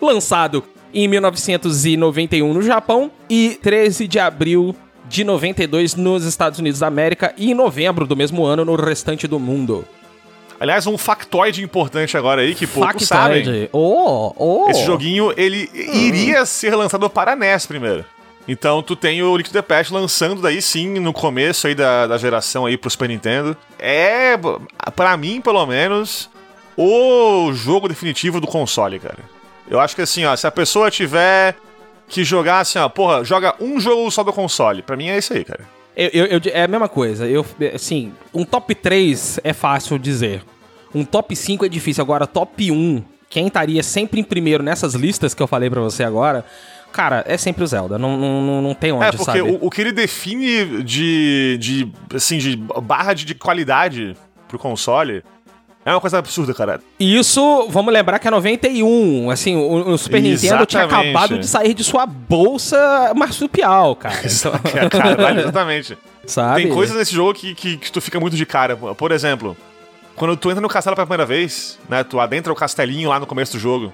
Lançado em 1991 no Japão e 13 de abril de 92 nos Estados Unidos da América e em novembro do mesmo ano no restante do mundo. Aliás, um factoide importante agora aí que poucos sabem. Oh, oh. Esse joguinho, ele iria ser lançado para NES primeiro. Então tu tem o Link to the Past lançando daí sim no começo aí da, da geração aí pro Super Nintendo. É, pra mim pelo menos, o jogo definitivo do console, cara. Eu acho que assim, ó, se a pessoa tiver que jogar assim, ó, porra, joga um jogo só do console, pra mim é isso aí, cara. Eu, eu- eu- é a mesma coisa. Eu, assim, um top 3 é fácil dizer. Um top 5 é difícil. Agora, top 1, quem estaria sempre em primeiro nessas listas que eu falei pra você agora, cara, é sempre o Zelda. Não, não, não, tem onde, É, porque sabe? o, o que ele define de, de assim, de barra de, de qualidade pro console É uma coisa absurda, cara. E isso, vamos lembrar que é 91. Assim, o, o Super Nintendo tinha Exatamente. acabado de sair de sua bolsa marsupial, cara. <laughs> Então, Caralho, <laughs> exatamente. sabe? Tem coisas nesse jogo que, que, que tu fica muito de cara. Por exemplo, quando tu entra no castelo pela primeira vez, né? Tu adentra o castelinho lá no começo do jogo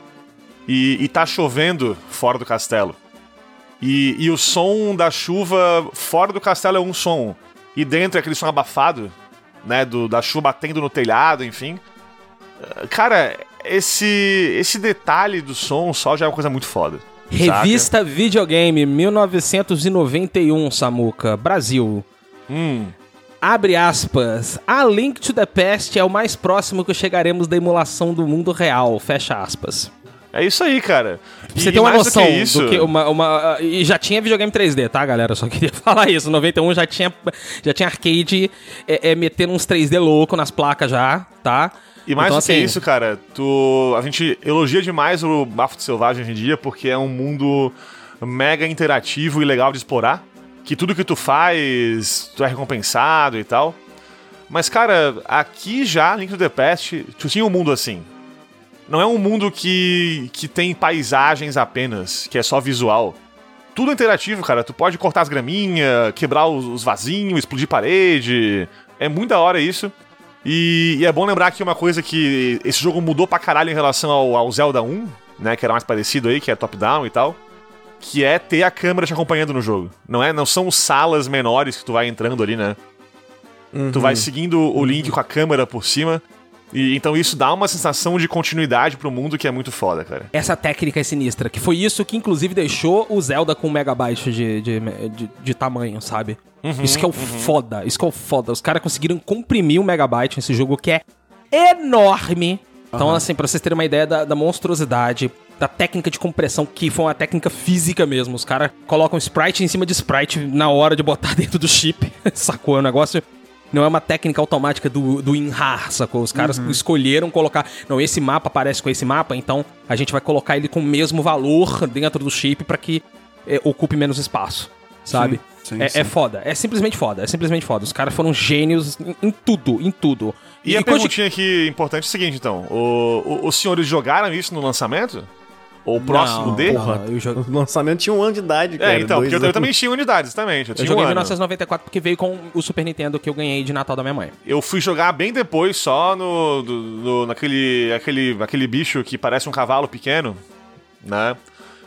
e, e tá chovendo fora do castelo. E, e o som da chuva fora do castelo é um som. E dentro é aquele som abafado, né? Do, da chuva batendo no telhado, enfim. Eh, Cara, esse, esse detalhe do som só já é uma coisa muito foda. saca? Revista Videogame 1991, Samuca, Brasil. Hum. Abre aspas. A Link to the Past é o mais próximo que chegaremos da emulação do mundo real. Fecha aspas. É isso aí, cara. Pra você E ter uma noção do que isso, do que uma, uma- E já tinha videogame 3D, tá, galera? Só <laughs> queria falar isso. 91 já tinha, já tinha arcade é, é, metendo uns 3D louco nas placas já, tá? E mais Então, do que assim, isso, cara, tu, a gente elogia demais o Bafo de Selvagem hoje em dia porque é um mundo mega interativo e legal de explorar. Que tudo que tu faz, tu é recompensado e tal. Mas, cara, aqui já, Link to the Past, tu tinha um mundo assim. Não é um mundo que, que tem paisagens apenas, que é só visual. Tudo é interativo, cara. Tu pode cortar as graminhas, quebrar os, os vasinhos, explodir parede. É muito da hora isso. E, e é bom lembrar aqui uma coisa que esse jogo mudou pra caralho em relação ao, ao Zelda 1, né? Que era mais parecido aí, que é top-down e tal. Que é ter a câmera te acompanhando no jogo. Não é? Não são salas menores que tu vai entrando ali, né? Tu vai seguindo o Link com a câmera por cima. E então isso dá uma sensação de continuidade pro mundo que é muito foda, cara. Essa técnica é sinistra, que foi isso que inclusive deixou o Zelda com um megabyte de, de, de, de tamanho, sabe? isso que é o foda, isso que é o foda. Os caras conseguiram comprimir um megabyte nesse jogo que é enorme. Então, assim, pra vocês terem uma ideia da, da monstruosidade, da técnica de compressão, que foi uma técnica física mesmo. Os caras colocam sprite em cima de sprite na hora de botar <laughs> dentro do chip. Sacou? É um negócio. Não é uma técnica automática do, do InHAR, sacou? Os caras escolheram colocar. Não, esse mapa parece com esse mapa, então a gente vai colocar ele com o mesmo valor dentro do chip pra que é, ocupe menos espaço, sabe? Sim, sim, é, sim. é foda, é simplesmente foda, é simplesmente foda. Os caras foram gênios em, em tudo, em tudo. E, a quando- perguntinha aqui importante é o seguinte, então. O, o- os senhores jogaram isso no lançamento? Ou próximo Não, de? porra, joguei, O lançamento tinha um ano de idade, cara. É, então, porque eu, eu também tinha unidades, exatamente. Eu, eu joguei um em ano. 1994 porque veio com o Super Nintendo que eu ganhei de Natal da minha mãe. Eu fui jogar bem depois, só no, do- no- naquele aquele, aquele bicho que parece um cavalo pequeno, né?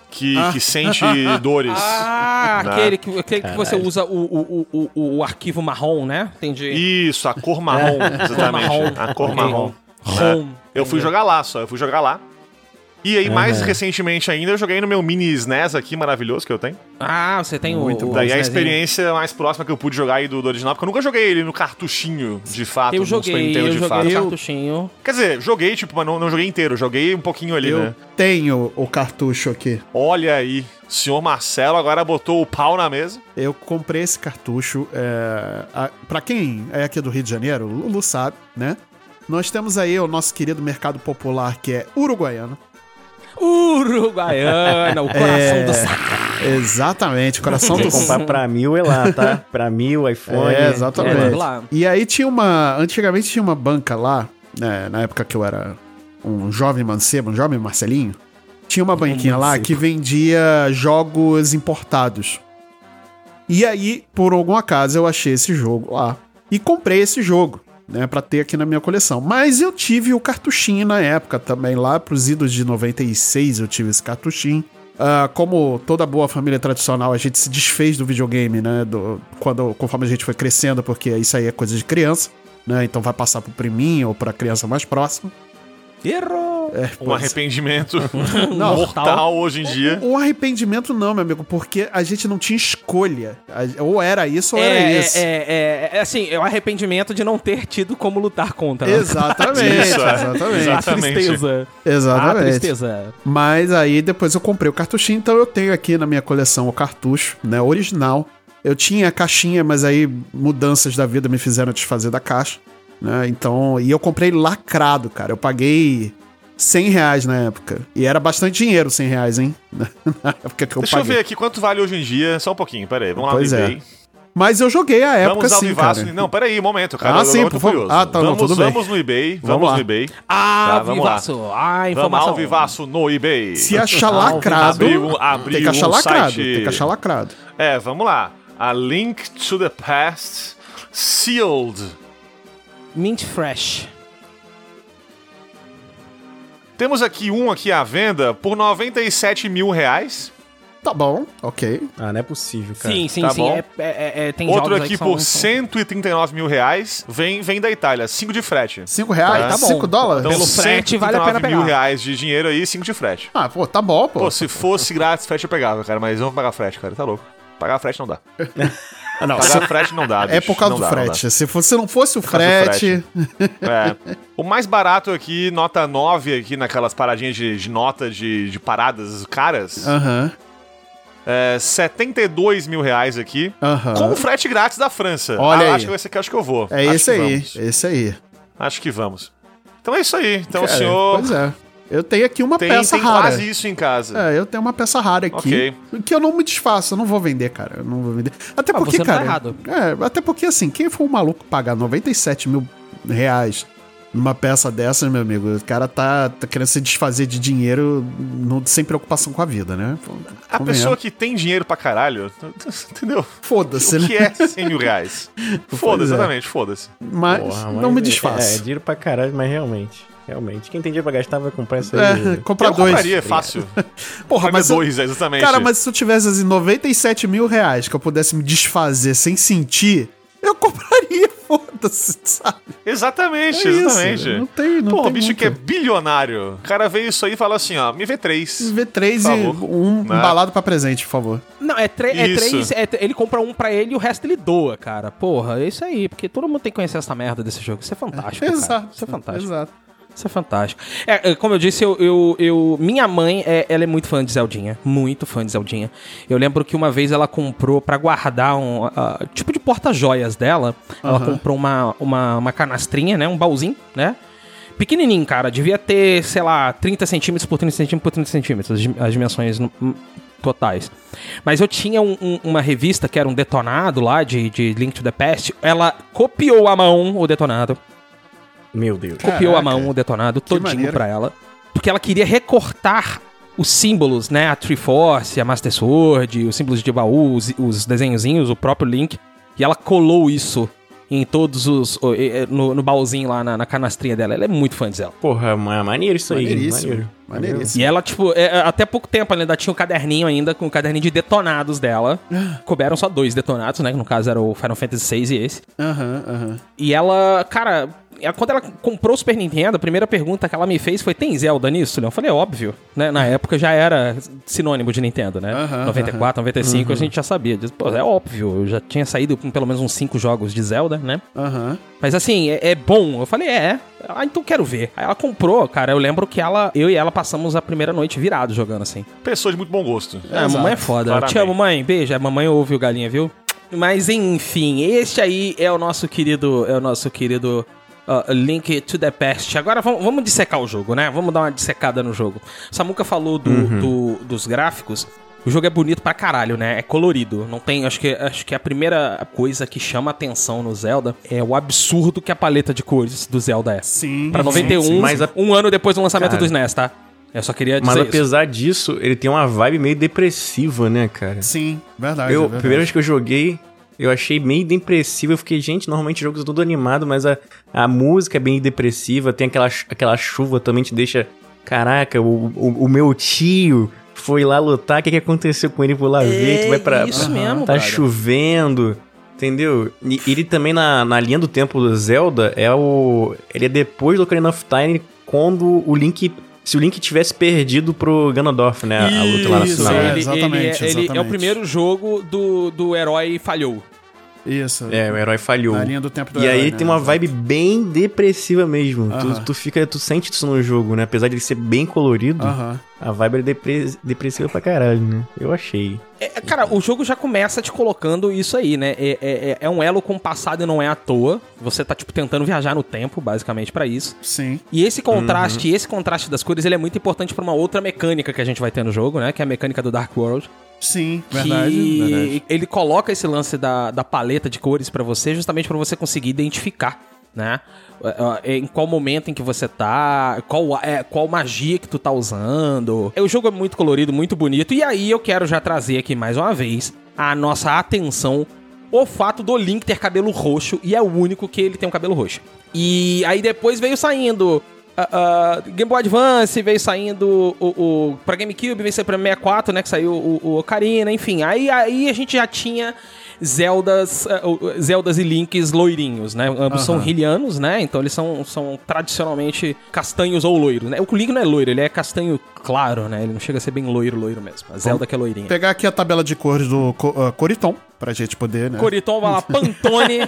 Que, que sente <laughs> dores. Ah, Né? aquele que, aquele que você usa o, o, o, o, arquivo marrom, né? Entendi. Isso, a cor <laughs> marrom, exatamente. marrom. A cor marrom. né? Rom. Eu fui jogar lá só, eu fui jogar lá. E aí, mais recentemente ainda, eu joguei no meu mini SNES aqui, maravilhoso, que eu tenho. Ah, você tem Muito o. bom. o Daí a experiência mais próxima que eu pude jogar aí do, do original, porque eu nunca joguei ele no cartuchinho, de fato, Eu no Super joguei, Nintendo eu de joguei fato. o cartuchinho. Quer dizer, joguei, tipo, mas não, não joguei inteiro, joguei um pouquinho ali, Eu né? tenho o cartucho aqui. Olha aí, o senhor Marcelo agora botou o pau na mesa. Eu comprei esse cartucho. É, a, pra quem é aqui do Rio de Janeiro, o Lulu sabe, né? Nós temos aí o nosso querido mercado popular, que é uruguaiano. Uruguaiana, o coração É, do Sá. Exatamente, coração Tem do comprar pra mil é lá, tá? Pra mil, iPhone. É, exatamente. É. E aí tinha uma. Antigamente tinha uma banca lá, né, na época que eu era um jovem mancebo, um jovem Marcelinho. Tinha uma banquinha lá que vendia jogos importados. E aí, por algum acaso, eu achei esse jogo lá. E comprei esse jogo, né, pra ter aqui na minha coleção. Mas eu tive o cartuchinho na época também, lá pros idos de 96 eu tive esse cartuchinho. Ah, como toda boa família tradicional, a gente se desfez do videogame, né? Do, quando, conforme a gente foi crescendo, porque isso aí é coisa de criança, né? Então vai passar pro priminho ou pra criança mais próxima. Errou. É, Um arrependimento <laughs> Não, mortal hoje em dia. Um arrependimento não, meu amigo, porque a gente não tinha escolha. A- Ou era isso ou era É, isso. é, é, é, assim, é o arrependimento de não ter tido como lutar contra. né? Exatamente, Isso, é. exatamente. Exatamente. Tristeza. Exatamente. tristeza. Mas aí depois eu comprei o cartuchinho, então eu tenho aqui na minha coleção o cartucho, né, original. Eu tinha a caixinha, mas aí mudanças da vida me fizeram desfazer da caixa, né? Então, e eu comprei lacrado, cara. Eu paguei 100 reais na época. E era bastante dinheiro 100 reais, hein? <laughs> na época que eu Deixa eu paguei. ver aqui quanto vale hoje em dia. Só um pouquinho, pera aí. Vamos lá Pois no é. eBay. Mas eu joguei a época Vamos ao sim, vivaço. cara. Não, peraí, um momento, cara. Ah, eu, sim, eu por favor. Ah, tá, não, vamos, tudo bem. vamos no eBay. Vamos, Vamos lá. no eBay. Ah, Tá, vamos lá. Vivaço. Ah, Vamos informação. ao vivaço no eBay. Se achar lacrado, Abriu- abriu tem que achar um lacrado. site- Tem que achar lacrado. É, vamos lá. A Link to the Past Sealed. Mint Fresh. Temos aqui um aqui à venda por 97 mil reais. Tá bom, ok. Ah, não é possível, cara. Sim, sim, tá sim. bom. É, é- é- é- tem Outro aqui por são- 139 mil reais. Vem, vem da Itália. 5 de frete. Cinco reais? tá bom. Cinco dólares? Então, Pelo frete, vale a pena 139 mil pegar. reais de dinheiro aí, 5 de frete. Ah, pô, tá bom, pô. Pô, se fosse grátis frete eu pegava, cara. Mas vou pagar frete, cara. Tá louco. Pagar frete não dá. <laughs> Ah, não, Pagar frete não dá, é bicho. por causa Não do dá, não frete. Se, fosse, se não fosse o do frete. É. O mais barato aqui, nota 9 aqui naquelas paradinhas de, de nota de, de paradas caras, Aham, é 72 mil reais aqui. aham. Com o frete grátis da França. Olha Ah, aí. Acho que esse aqui acho que eu vou. É Acho esse aí, vamos. esse aí. Acho que vamos. Então é isso aí. Então Cara, o senhor Pois é. Eu tenho aqui uma tem, peça tem rara. quase isso em casa. É, eu tenho uma peça rara aqui. Que eu não me desfaço, eu não vou vender, cara. Eu não vou vender. Até Ah, porque, você não tá cara. errado. É, até porque, assim, quem for um maluco pagar 97 mil reais numa peça dessas, meu amigo, o cara tá, tá querendo se desfazer de dinheiro no- sem preocupação com a vida, né? A pessoa que tem dinheiro pra caralho, <laughs> entendeu? Foda-se, O né? que é 100 mil reais? <laughs> Foda-se, é. exatamente, foda-se. Mas Porra, não mas me é- desfaço. É, é dinheiro pra caralho, mas realmente. Realmente. Quem tem dinheiro pra gastar vai comprar isso É, aí. comprar eu dois. compraria fácil. <laughs> Porra, Mas dois, exatamente. Cara, mas se eu tivesse assim, 97 mil reais que eu pudesse me desfazer sem sentir, eu <laughs> compraria, foda-se, sabe? Exatamente, É isso, exatamente. não tem- não Pô, o tem bicho muito. que é bilionário. O cara veio isso aí e fala assim, ó, me vê três. V3 Por e favor. um Né? embalado pra presente, por favor. Não, é, é Isso. três. é ele compra um pra ele e o resto ele doa, cara. Porra, é isso aí. Porque todo mundo tem que conhecer essa merda desse jogo. Isso é fantástico. cara. Exato. Isso é fantástico. Exato. Isso é fantástico. É, é, como eu disse, eu, eu, eu- minha mãe, é, ela é muito fã de Zeldinha. Muito fã de Zeldinha. Eu lembro que uma vez ela comprou pra guardar um ah, tipo de porta-joias dela. Ela comprou uma, uma, uma canastrinha, né? Um baúzinho, né? Pequenininho, cara. Devia ter, sei lá, 30 centímetros por 30 centímetros por 30 centímetros. as dim- As dimensões totais. Mas eu tinha um- um- uma revista que era um detonado lá de, de Link to the Past. Ela copiou à mão o detonado Meu Deus. copiou a Caraca. mão o detonado todinho pra ela. Porque ela queria recortar os símbolos, né? A Triforce, a Master Sword, os símbolos de baú, os, os desenhozinhos, o próprio Link. E ela colou isso em todos os. no, no baúzinho lá na, na canastrinha dela. Ela é muito fã de Zelda. Porra, ma- maneiro isso aí. Maneiríssimo. Maneiro. Maneiríssimo. E ela, tipo, é, é, até pouco tempo ela ainda tinha um caderninho ainda, com o caderninho de detonados dela. <gasps> Couberam só dois detonados, né? Que no caso era o Final Fantasy VI e esse. Aham, aham. E ela, cara, quando ela comprou o Super Nintendo, a primeira pergunta que ela me fez foi: tem Zelda nisso? Eu falei: óbvio. Né? Na época já era sinônimo de Nintendo, né? Aham, 94, 95, a gente já sabia. Diz, Pô, é óbvio. Eu já tinha saído com pelo menos uns cinco jogos de Zelda, né? Aham. Mas assim, é, é bom. Eu falei: é. Ah, então quero ver. Aí ela comprou, cara. Eu lembro que ela, eu e ela passamos a primeira noite virado jogando assim. Pessoa de muito bom gosto. É, a mamãe é foda. claramente. Te amo, mãe. Beijo. A mamãe ouve o galinha, viu? Mas enfim, este aí é o nosso querido. É o nosso querido. Uh, Link to the Past. Agora vamos, vamos dissecar o jogo, né? Vamos dar uma dissecada no jogo. Samuka falou do, do- dos gráficos. O jogo é bonito pra caralho, né? É colorido. Não tem. Acho que, acho que a primeira coisa que chama atenção no Zelda é o absurdo que a paleta de cores do Zelda é. Sim. Pra sim, 91, sim. Mas a- um ano depois do lançamento Cara. do SNES, tá? Eu só queria dizer Mas isso. apesar disso, ele tem uma vibe meio depressiva, né, cara? Sim, verdade. Eu, é a verdade. primeira vez que eu joguei, eu achei meio depressivo. Eu fiquei, gente, normalmente jogos todo animado, mas a, a música é bem depressiva. Tem aquela, aquela chuva também te deixa. Caraca, o, o, o meu tio foi lá lutar. O que, que aconteceu com ele? Vou lá ver. Tu vai pra. É isso mesmo, Tá brother. chovendo. Entendeu? E ele também na, na linha do tempo do Zelda é o. Ele é depois do Ocarina of Time quando o Link. Se o Link tivesse perdido pro Ganondorf, né? A luta lá na Isso, final. é. ele, exatamente, ele, é, ele é o primeiro jogo do, do herói falhou. Isso. É, o herói falhou. Na linha do tempo do E aí herói, né? tem uma vibe bem depressiva mesmo. Aham. Tu, tu fica, tu sente isso no jogo, né? Apesar de ele ser bem colorido, Aham. a vibe é depre- depressiva pra caralho, né? Eu achei. É, é, cara, o jogo já começa te colocando isso aí, né? É, é, é- é um elo com o passado e não é à toa. Você tá, tipo, tentando viajar no tempo, basicamente, pra isso. Sim. E esse contraste, esse contraste das cores, ele é muito importante pra uma outra mecânica que a gente vai ter no jogo, né? Que é a mecânica do Dark World. Sim, que verdade, verdade. ele coloca esse lance da, da paleta de cores pra você, justamente pra você conseguir identificar, né? É, é, Em qual momento em que você tá, qual, é, qual magia que tu tá usando. O jogo é muito colorido, muito bonito. E aí eu quero já trazer aqui mais uma vez a nossa atenção o fato do Link ter cabelo roxo e é o único que ele tem um cabelo roxo. E aí depois veio saindo ah, Game Boy Advance, veio saindo o, o pra GameCube, veio sair pra 64, né, que saiu o, o Ocarina, enfim. Aí, aí a gente já tinha Zeldas, o- Zeldas e Links loirinhos, né? Ambos são hylianos, né? Então eles são, são tradicionalmente castanhos ou loiros, né? O Link não é loiro, ele é castanho claro, né? Ele não chega a ser bem loiro, loiro mesmo. A Zelda que é loirinha. Pegar aqui a tabela de cores do ah, Coriton, pra gente poder, né? Coriton vai lá, Pantone.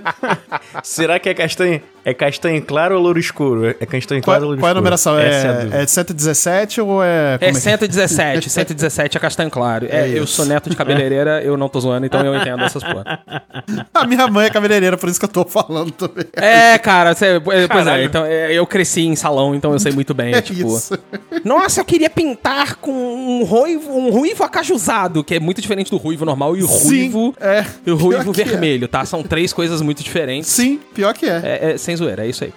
<laughs> Será que é castanho? É castanho claro ou louro escuro? É castanho Qual, claro ou louro qual é a escuro? numeração? Essa a É, dúvida. é 117 ou é. É como que 117, 117 é castanho claro. É, eu Isso. sou neto de cabeleireira, eu não tô zoando, então eu entendo essas porra. <laughs> A minha mãe é cabeleireira, por isso que eu tô falando também. É, cara, cê, pois é, então é, eu cresci em salão, então eu sei muito bem, <laughs> É tipo. isso. Nossa, eu queria pintar com um ruivo, um ruivo acajuzado, que é muito diferente do ruivo normal e o ruivo é. e o ruivo é. vermelho, tá? São três coisas muito diferentes. Sim, pior que é. É, é, sem zoeira, é isso aí.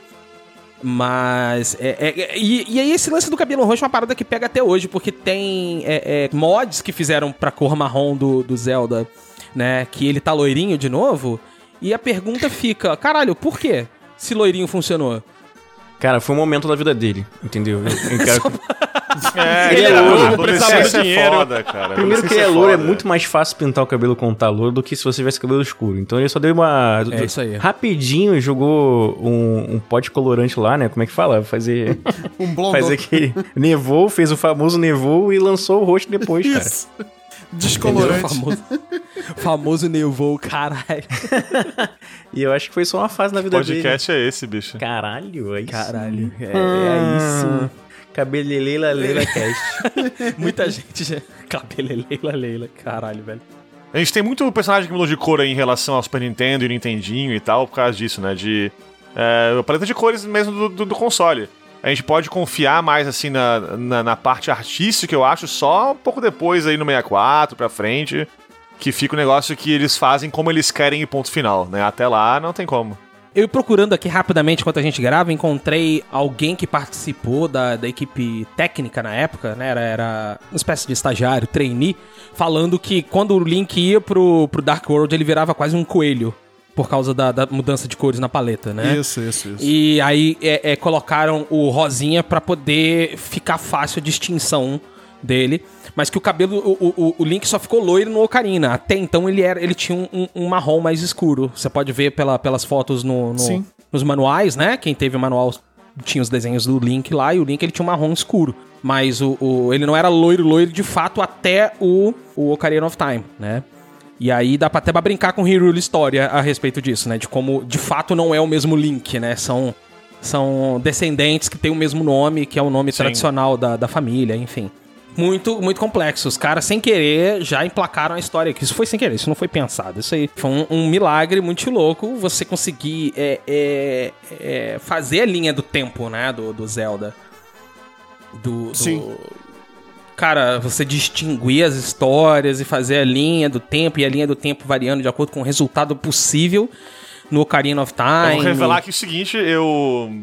Mas. é- é- é- e, e aí, esse lance do cabelo roxo é uma parada que pega até hoje, porque tem é, é, mods que fizeram pra cor marrom do, do Zelda, né? Que ele tá loirinho de novo. E a pergunta fica: caralho, por quê? Se loirinho funcionou? Cara, foi um momento da vida dele, entendeu? Eu- eu quero- <laughs> É, Ele é cara, louro, adolescência precisava é dinheiro. foda, cara. Primeiro que ele é louro, é muito mais fácil pintar o cabelo com tá louro do que se você tivesse cabelo escuro. Então ele só deu uma. É isso aí. Rapidinho jogou um, um pote colorante lá, né? Como é que fala? Fazer. <laughs> Um blondô. fazer aquele. Nevou, fez o famoso nevou e lançou o rosto depois, cara. Isso. O Descolorante. famoso, <laughs> famoso nevou, caralho. E eu acho que foi só uma fase na vida dele. Podcast é esse, bicho. Caralho, aí sim. Caralho. É, é aí sim. Cabeleleila Leila <laughs> Cast. Muita gente já. Cabeleleila, Leila. Caralho, velho. A gente tem muito personagem que mudou de cor aí em relação ao Super Nintendo e Nintendinho e tal, por causa disso, né? De. É, paleta de cores mesmo do, do- do console. A gente pode confiar mais, assim, na, na, na parte artística, eu acho, só um pouco depois aí no 64 pra frente, que fica o negócio que eles fazem como eles querem e ponto final, né? Até lá não tem como. Eu procurando aqui rapidamente enquanto a gente grava, encontrei alguém que participou da, da equipe técnica na época, né? Era, era uma espécie de estagiário, trainee, falando que quando o Link ia pro, pro Dark World, ele virava quase um coelho. Por causa da, da mudança de cores na paleta, né? Isso, isso, isso. E aí é, é, colocaram o rosinha pra poder ficar fácil a distinção dele. Mas que o cabelo, o, o, o Link só ficou loiro no Ocarina. Até então ele era, ele tinha um, um- um marrom mais escuro. Você pode ver pela, pelas fotos no, no- nos manuais, né? Quem teve o manual tinha os desenhos do Link lá e o Link ele tinha um marrom escuro. Mas o, o- ele não era loiro, loiro de fato até o, o Ocarina of Time, né? E aí dá pra até pra brincar com Hyrule História a respeito disso, né? De como de fato não é o mesmo Link, né? São, são descendentes que têm o mesmo nome, que é o nome Sim. tradicional da, da família, enfim. Muito, muito complexo. Os caras, sem querer, já emplacaram a história. Que isso foi sem querer, isso não foi pensado. Isso aí foi um, um milagre muito louco você conseguir é, é, é, fazer a linha do tempo, né? Do, do Zelda. Do, do- Sim. Cara, você distinguir as histórias e fazer a linha do tempo e a linha do tempo variando de acordo com o resultado possível no Ocarina of Time. Eu vou revelar aqui o seguinte, eu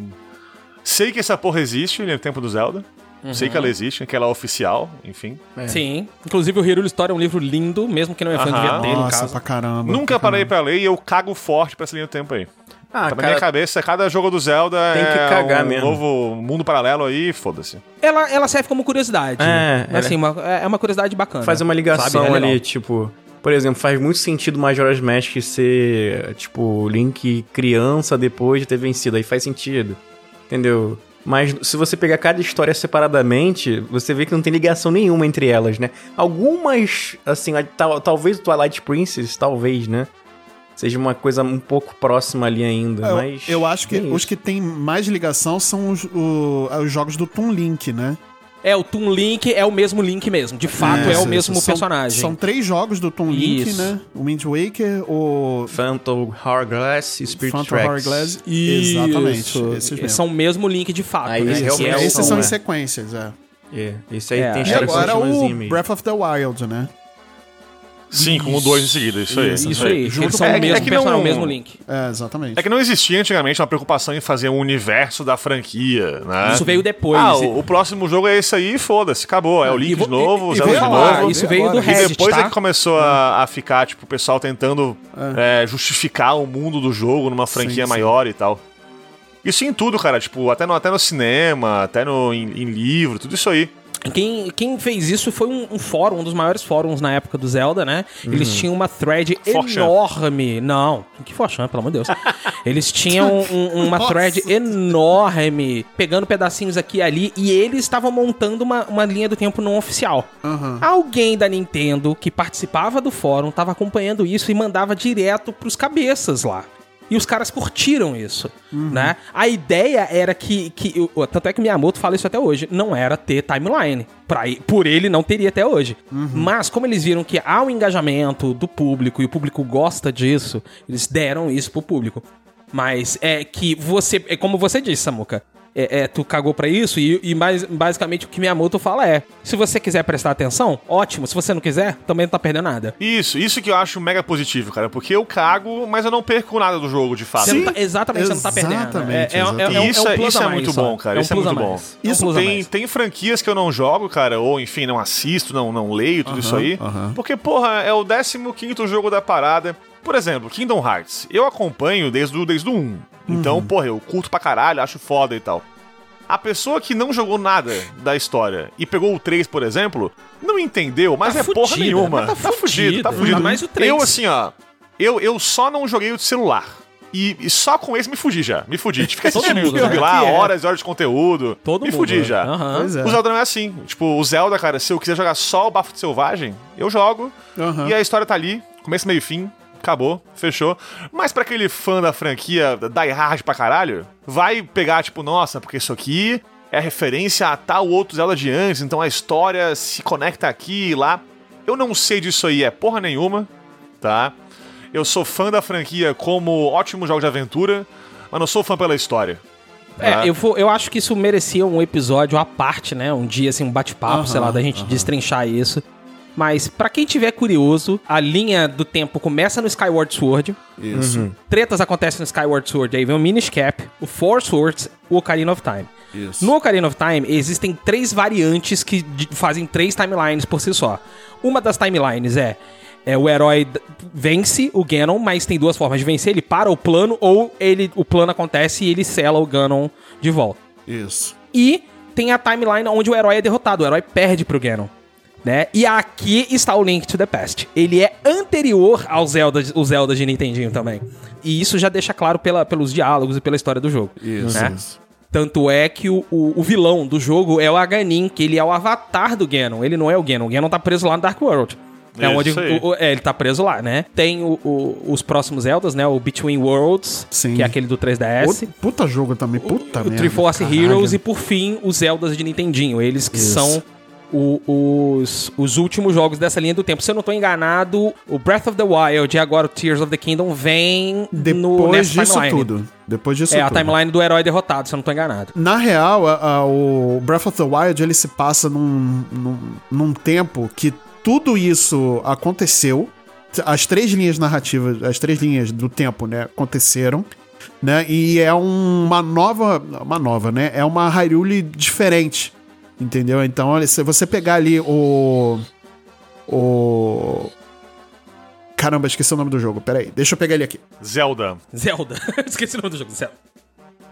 sei que essa porra existe no tempo do Zelda. Sei que ela existe, que ela é oficial, enfim. Sim. Inclusive, o Hyrule Story é um livro lindo, mesmo que não é fã, devia ter, no Nossa, caso. pra caramba. Nunca pra parei pra ler e eu cago forte pra essa linha do tempo aí. Ah, tá na minha cabeça, cada jogo do Zelda Tem que é cagar um mesmo. novo mundo paralelo aí, foda-se. Ela, ela serve como curiosidade. É, ela- assim, uma, é uma curiosidade bacana. Faz uma ligação sabe? É ali, tipo. Por exemplo, faz muito sentido Majora's Mask ser, tipo, Link criança depois de ter vencido. Aí faz sentido. Entendeu? Mas se você pegar cada história separadamente, você vê que não tem ligação nenhuma entre elas, né? Algumas, assim, tal- talvez o Twilight Princess, talvez, né? Seja uma coisa um pouco próxima ali ainda, Eu, mas... eu acho que nem os que tem mais ligação são os, o- os jogos do Toon Link, né? É, o Toon Link é o mesmo Link mesmo. De fato, é, Isso, o mesmo. São- personagem. São três jogos do Toon Link, Isso. né? O Wind Waker, o Phantom Hourglass e Spirit Phantom Tracks. Hourglass. Exatamente. Isso. Esses mesmo. São o mesmo Link de fato, Aí né? é Esses são, são em né? sequências, é. É, esse aí É, tem e E agora o mesmo. Breath of the Wild, né? Sim, com o 2 em seguida, isso aí. Isso aí, Junto eles são com- o é mesmo que personagem, não- o mesmo link. É, exatamente. É que não existia antigamente uma preocupação em fazer um universo da franquia, né? Isso veio depois. Ah, o, o próximo jogo é esse aí, foda-se, acabou. É o Link de novo, o Zelda de falar, novo. Isso veio do agora. E Reddit, depois tá? é que começou a, a ficar, tipo, o pessoal tentando é, justificar o mundo do jogo numa franquia sim. maior e tal. Isso em tudo, cara, tipo, até no, até no cinema, até no, em, em livro, tudo isso aí. Quem, quem fez isso foi um, um fórum, um dos maiores fóruns na época do Zelda, né? Eles tinham uma thread Forchan. enorme. Não, que Forchan, pelo amor de Deus. <laughs> Eles tinham um- uma Nossa. thread enorme, pegando pedacinhos aqui e ali, e eles estavam montando uma, uma linha do tempo não oficial. Aham. Alguém da Nintendo que participava do fórum estava acompanhando isso e mandava direto pros cabeças lá. E os caras curtiram isso, né? A ideia era que, que... o- Tanto é que Miyamoto fala isso até hoje. Não era ter timeline. Pra, por ele, não teria até hoje. Mas, como eles viram que há um engajamento do público e o público gosta disso, eles deram isso pro público. Mas é que você... É como você disse, Samuka. É, é, tu cagou pra isso e, e mais, basicamente o que Miyamoto fala é: se você quiser prestar atenção, ótimo. Se você não quiser, também não tá perdendo nada. Isso, isso que eu acho mega positivo, cara, porque eu cago, mas eu não perco nada do jogo, de fato. Você não tá- exatamente, você não tá perdendo. Exatamente, É, é, é, exatamente. é um- isso é um isso é mais muito só. bom, cara, um isso é muito bom. Isso tem, tem franquias que eu não jogo, cara, ou enfim, não assisto, não, não leio tudo isso aí. aham. Porque, porra, é o 15 jogo da parada. Por exemplo, Kingdom Hearts. Eu acompanho desde o, desde o 1. Então, Uhum. porra, eu curto pra caralho, acho foda e tal. A pessoa que não jogou nada da história e pegou o 3, por exemplo, não entendeu, mas Tá é porra fudida, nenhuma. mas tá Tá fudido, tá fudido. Mais o 3. Eu, assim, ó, eu, eu só não joguei o de celular. E, e só com esse me fudi já. Me fudi. <laughs> Todo assistindo mundo, YouTube né? lá, é. horas e horas de conteúdo. Todo me mundo. fudi né? já. É. O Zelda não é assim. Tipo, o Zelda, cara, se eu quiser jogar só o Bafo de Selvagem, eu jogo. Aham. E a história tá ali, começo, meio e fim. Acabou, fechou. Mas pra aquele fã da franquia Die Hard pra caralho, vai pegar, tipo, nossa, porque isso aqui é referência a tal outro Zelda de antes, então a história se conecta aqui e lá. Eu não sei disso aí, é porra nenhuma, tá? Eu sou fã da franquia como ótimo jogo de aventura, mas não sou fã pela história. tá? É, eu, vou- eu acho que isso merecia um episódio à parte, né? Um dia, assim, um bate-papo, Aham, sei lá, da gente destrinchar isso. Mas, pra quem tiver curioso, a linha do tempo começa no Skyward Sword. Isso. Tretas acontecem no Skyward Sword. Aí vem o Minish Cap, o Four Swords, o Ocarina of Time. Isso. No Ocarina of Time, existem três variantes que fazem três timelines por si só. Uma das timelines é, é o herói vence o Ganon, mas tem duas formas de vencer. Ele para o plano ou ele o plano acontece e ele sela o Ganon de volta. Isso. E tem a timeline onde o herói é derrotado, o herói perde pro Ganon. Né? E aqui está o Link to the Past. Ele é anterior ao Zelda, o Zelda de Nintendinho também. E isso já deixa claro pela, pelos diálogos e pela história do jogo. Isso. né? isso. Tanto é que o, o, o vilão do jogo é o Aganin, que ele é o avatar do Ganon. Ele não é o Ganon. O Ganon tá preso lá no Dark World. É Isso onde o- o- é, ele tá preso lá, né? Tem o- o- os próximos Zeldas, né? O Between Worlds, Sim. que é aquele do 3DS. Puta, puta jogo também, puta o merda. Triforce caralho. Heroes e, por fim, os Zeldas de Nintendinho. Eles que Isso. são o- os, os últimos jogos dessa linha do tempo. Se eu não tô enganado, o Breath of the Wild e agora o Tears of the Kingdom vem no, Depois nessa disso timeline. tudo. Depois disso É a tudo. timeline do herói derrotado, se eu não tô enganado. Na real, a- a- o Breath of the Wild ele se passa num, num, num tempo que tudo isso aconteceu. As três linhas narrativas, as três linhas do tempo, né, aconteceram. Né, e é um- uma nova. Uma nova, né? É uma Hyrule diferente. Entendeu? Então, olha, se você pegar ali o. O. Caramba, esqueci o nome do jogo. Peraí, deixa eu pegar ele aqui. Zelda. Zelda. <laughs> Esqueci o nome do jogo, Zelda.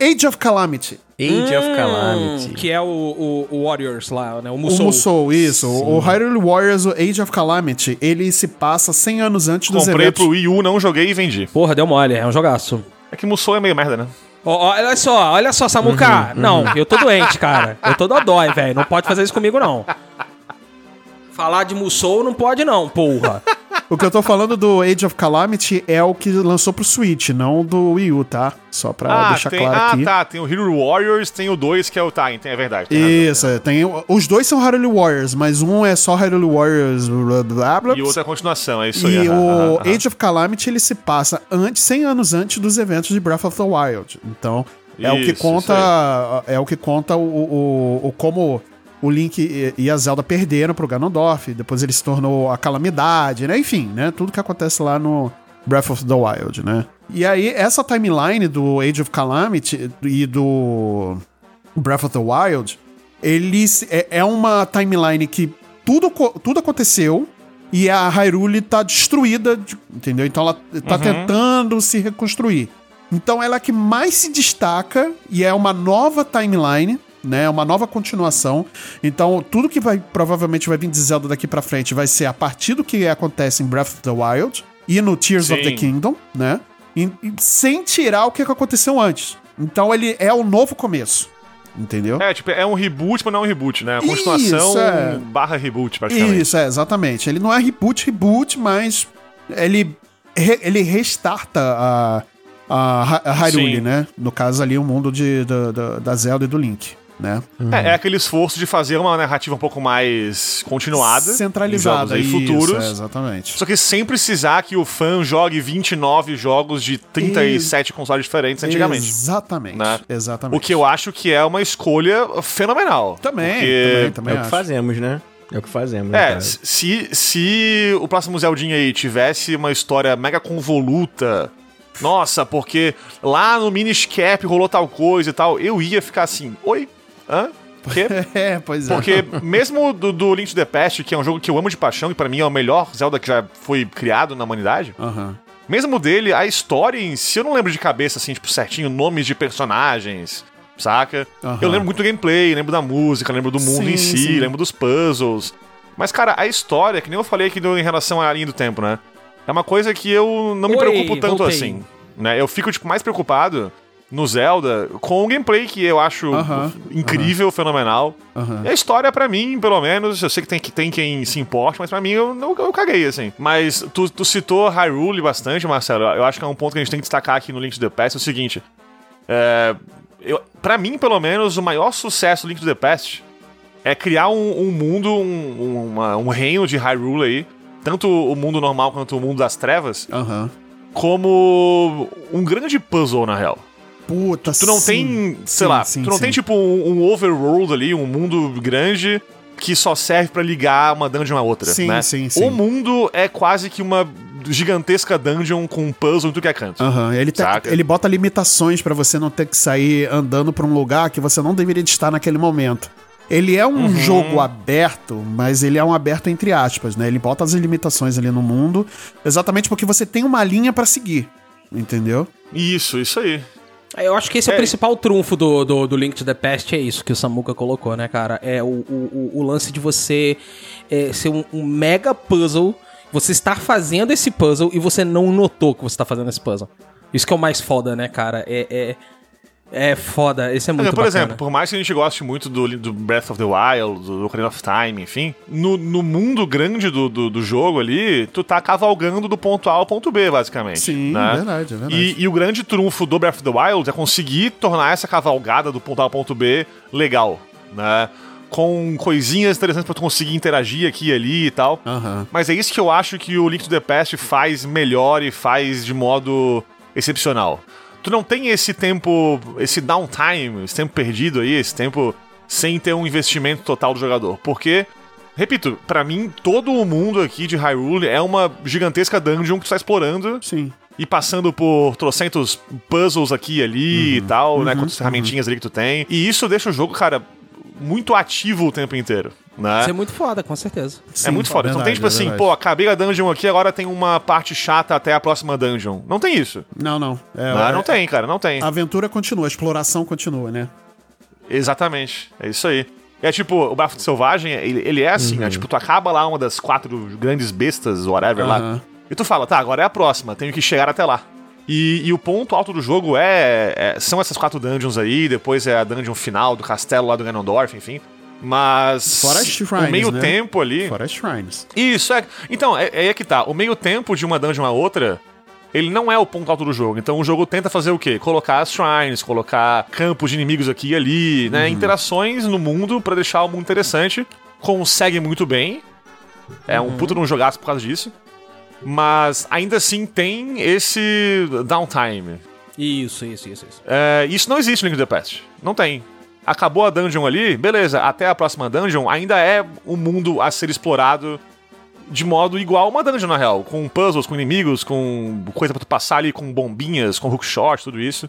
Age of Calamity. Age of Calamity. Que é o, o, o Warriors lá, né? O O Musou. Musou, isso. O Hyrule Warriors, o Age of Calamity, ele se passa 100 anos antes dos Comprei eventos. pro Wii U, não joguei e vendi. Porra, deu mole, é um jogaço. É que Musou é meio merda, né? Ó, olha só, olha só, Samuka. Não, eu tô doente, cara. Eu tô dodói, velho. Não pode fazer isso comigo, não. Falar de Musou não pode, não, porra. O que eu tô falando do Age of Calamity é o que lançou pro Switch, não do Wii U, tá? Só pra deixar tem, claro ah, aqui. tá. Tem o Hero Warriors, tem o 2 que é o Time. Tem, é verdade. tem razão. Isso, é, tem, os dois são Hyrule Warriors, mas um é só Hyrule Warriors blá, blá, blá, E outra é a continuação, é isso aí. E o aham, aham. Age of Calamity ele se passa antes, 100 anos antes dos eventos de Breath of the Wild. Então, é o que Isso, conta é o que conta o, o, o como o Link e- e a Zelda perderam pro Ganondorf, depois ele se tornou a calamidade, né? Enfim, né? Tudo que acontece lá no Breath of the Wild, né? E aí, essa timeline do Age of Calamity e do Breath of the Wild, eles é, é uma timeline que tudo, tudo aconteceu e a Hyrule tá destruída, de- entendeu? Então ela tá tentando se reconstruir. Então ela é a que mais se destaca e é uma nova timeline, né? Uma nova continuação. Então tudo que vai provavelmente vai vir de Zelda daqui pra frente vai ser a partir do que acontece em Breath of the Wild e no Tears of the Sim. Kingdom, né? E- e sem tirar o que aconteceu antes. Então ele é o novo começo. Entendeu? É, tipo, é um reboot, mas não é um reboot, né? A continuação é. barra reboot, praticamente. Isso, é, exatamente. Ele não é reboot, reboot, mas ele, re- ele restarta a, a, a Hyrule, Sim. né? No caso ali, o mundo de, da, da Zelda e do Link, né? É, é aquele esforço de fazer uma narrativa um pouco mais continuada. Centralizada. Em jogos aí isso, futuros. é, exatamente. Só que sem precisar que o fã jogue 29 jogos de 37 consoles diferentes antigamente. Exatamente. Né? Exatamente. O que eu acho que é uma escolha fenomenal. Também, Porque- também, também É o que acho. fazemos, né? É o que fazemos, né, É, cara? se, se o próximo Zeldinha aí tivesse uma história mega convoluta, nossa, porque lá no Miniscap rolou tal coisa e tal, eu ia ficar assim, oi? Hã? Por quê? <laughs> É, pois é. Porque mesmo do, do Link to the Past, que é um jogo que eu amo de paixão e pra mim é o melhor Zelda que já foi criado na humanidade, Aham. mesmo dele, a história em si, eu não lembro de cabeça, assim, tipo, certinho, nomes de personagens, saca? Aham. Eu lembro muito do gameplay, lembro da música, lembro do mundo Sim, em si, sim. lembro dos puzzles. Mas, cara, a história, que nem eu falei aqui em relação à linha do tempo, né? É uma coisa que eu não me Oi, preocupo tanto voltei. assim, né? Eu fico, tipo, mais preocupado no Zelda com o gameplay que eu acho Aham, incrível, fenomenal. Aham. E a história, pra mim, pelo menos, eu sei que tem, que tem quem se importe, mas pra mim eu, eu, eu caguei, assim. Mas tu, tu citou Hyrule bastante, Marcelo. Eu acho que é um ponto que a gente tem que destacar aqui no Link to the Past. É o seguinte: é, eu, pra mim, pelo menos, o maior sucesso do Link to the Past é criar um, um mundo, um, uma- um reino de Hyrule aí. Tanto o mundo normal quanto o mundo das trevas, como um grande puzzle, na real. Puta, Tu não sim. tem, sei Sim, lá, sim, tu não tem tipo um, um overworld ali, um mundo grande que só serve pra ligar uma dungeon a outra, Sim, né? sim, sim. O mundo é quase que uma gigantesca dungeon com um puzzle em tudo que é canto. Aham, ele, te- ele bota limitações pra você não ter que sair andando pra um lugar que você não deveria estar naquele momento. Ele é um Uhum. jogo aberto, mas ele é um aberto entre aspas, né? Ele bota as limitações ali no mundo, exatamente porque você tem uma linha pra seguir, entendeu? Isso, isso aí. Eu acho que esse é, É. o principal trunfo do, do, do Link to the Past, é isso que o Samuka colocou, né, cara? É o, o, o- lance de você é, ser um, um mega puzzle, você estar fazendo esse puzzle e você não notou que você tá fazendo esse puzzle. Isso que é o mais foda, né, cara? É, é, é foda, esse é muito por bacana. exemplo, por mais que a gente goste muito do, do Breath of the Wild, do Ocarina of Time, enfim, no, no mundo grande do, do, do jogo ali, tu tá cavalgando do ponto A ao ponto B, basicamente. Sim, né? verdade, é verdade. E, e o grande trunfo do Breath of the Wild é conseguir tornar essa cavalgada do ponto A ao ponto B legal, né? Com coisinhas interessantes pra tu conseguir interagir aqui e ali e tal. Aham. Mas é isso que eu acho que o Link to the Past faz melhor e faz de modo excepcional. Tu não tem esse tempo, esse downtime, esse tempo perdido aí, esse tempo sem ter um investimento total do jogador. Porque, repito, pra mim, todo o mundo aqui de Hyrule é uma gigantesca dungeon que tu tá explorando Sim. e passando por trocentos puzzles aqui e ali e tal, né? Com as ferramentinhas ali que tu tem. E isso deixa o jogo, cara, muito ativo o tempo inteiro, né? Isso é muito foda, com certeza. É Sim, muito foda. não tem verdade, tipo assim, verdade. pô, acabei a dungeon aqui, agora tem uma parte chata até a próxima dungeon. Não tem isso. Não, não. É, Não, é- não tem, cara, não tem. A aventura continua, a exploração continua, né? Exatamente. É isso aí. É tipo, o Bafo Selvagem, ele, ele é assim, né? Tipo, tu acaba lá uma das quatro grandes bestas, whatever lá. Aham. E tu fala, tá, agora é a próxima, tenho que chegar até lá. E, e o ponto alto do jogo é, é- São essas quatro dungeons aí, depois é a dungeon final do castelo lá do Ganondorf, enfim. Mas. Fora as shrines, o meio né? tempo ali. Fora as shrines. Isso, é. Então, é, é aí que tá. O meio tempo de uma dungeon a outra, ele não é o ponto alto do jogo. Então o jogo tenta fazer o quê? Colocar as shrines, colocar campos de inimigos aqui e ali, né? Interações no mundo pra deixar o mundo interessante. Consegue muito bem. É um de um jogaço por causa disso. Mas ainda assim tem esse downtime. Isso, isso, isso, isso. É, isso não existe no Link to the Past. Não tem. acabou a dungeon ali, beleza, até a próxima dungeon ainda é um mundo a ser explorado de modo igual uma dungeon, na real. Com puzzles, com inimigos, com coisa pra tu passar ali, com bombinhas, com hookshot, tudo isso.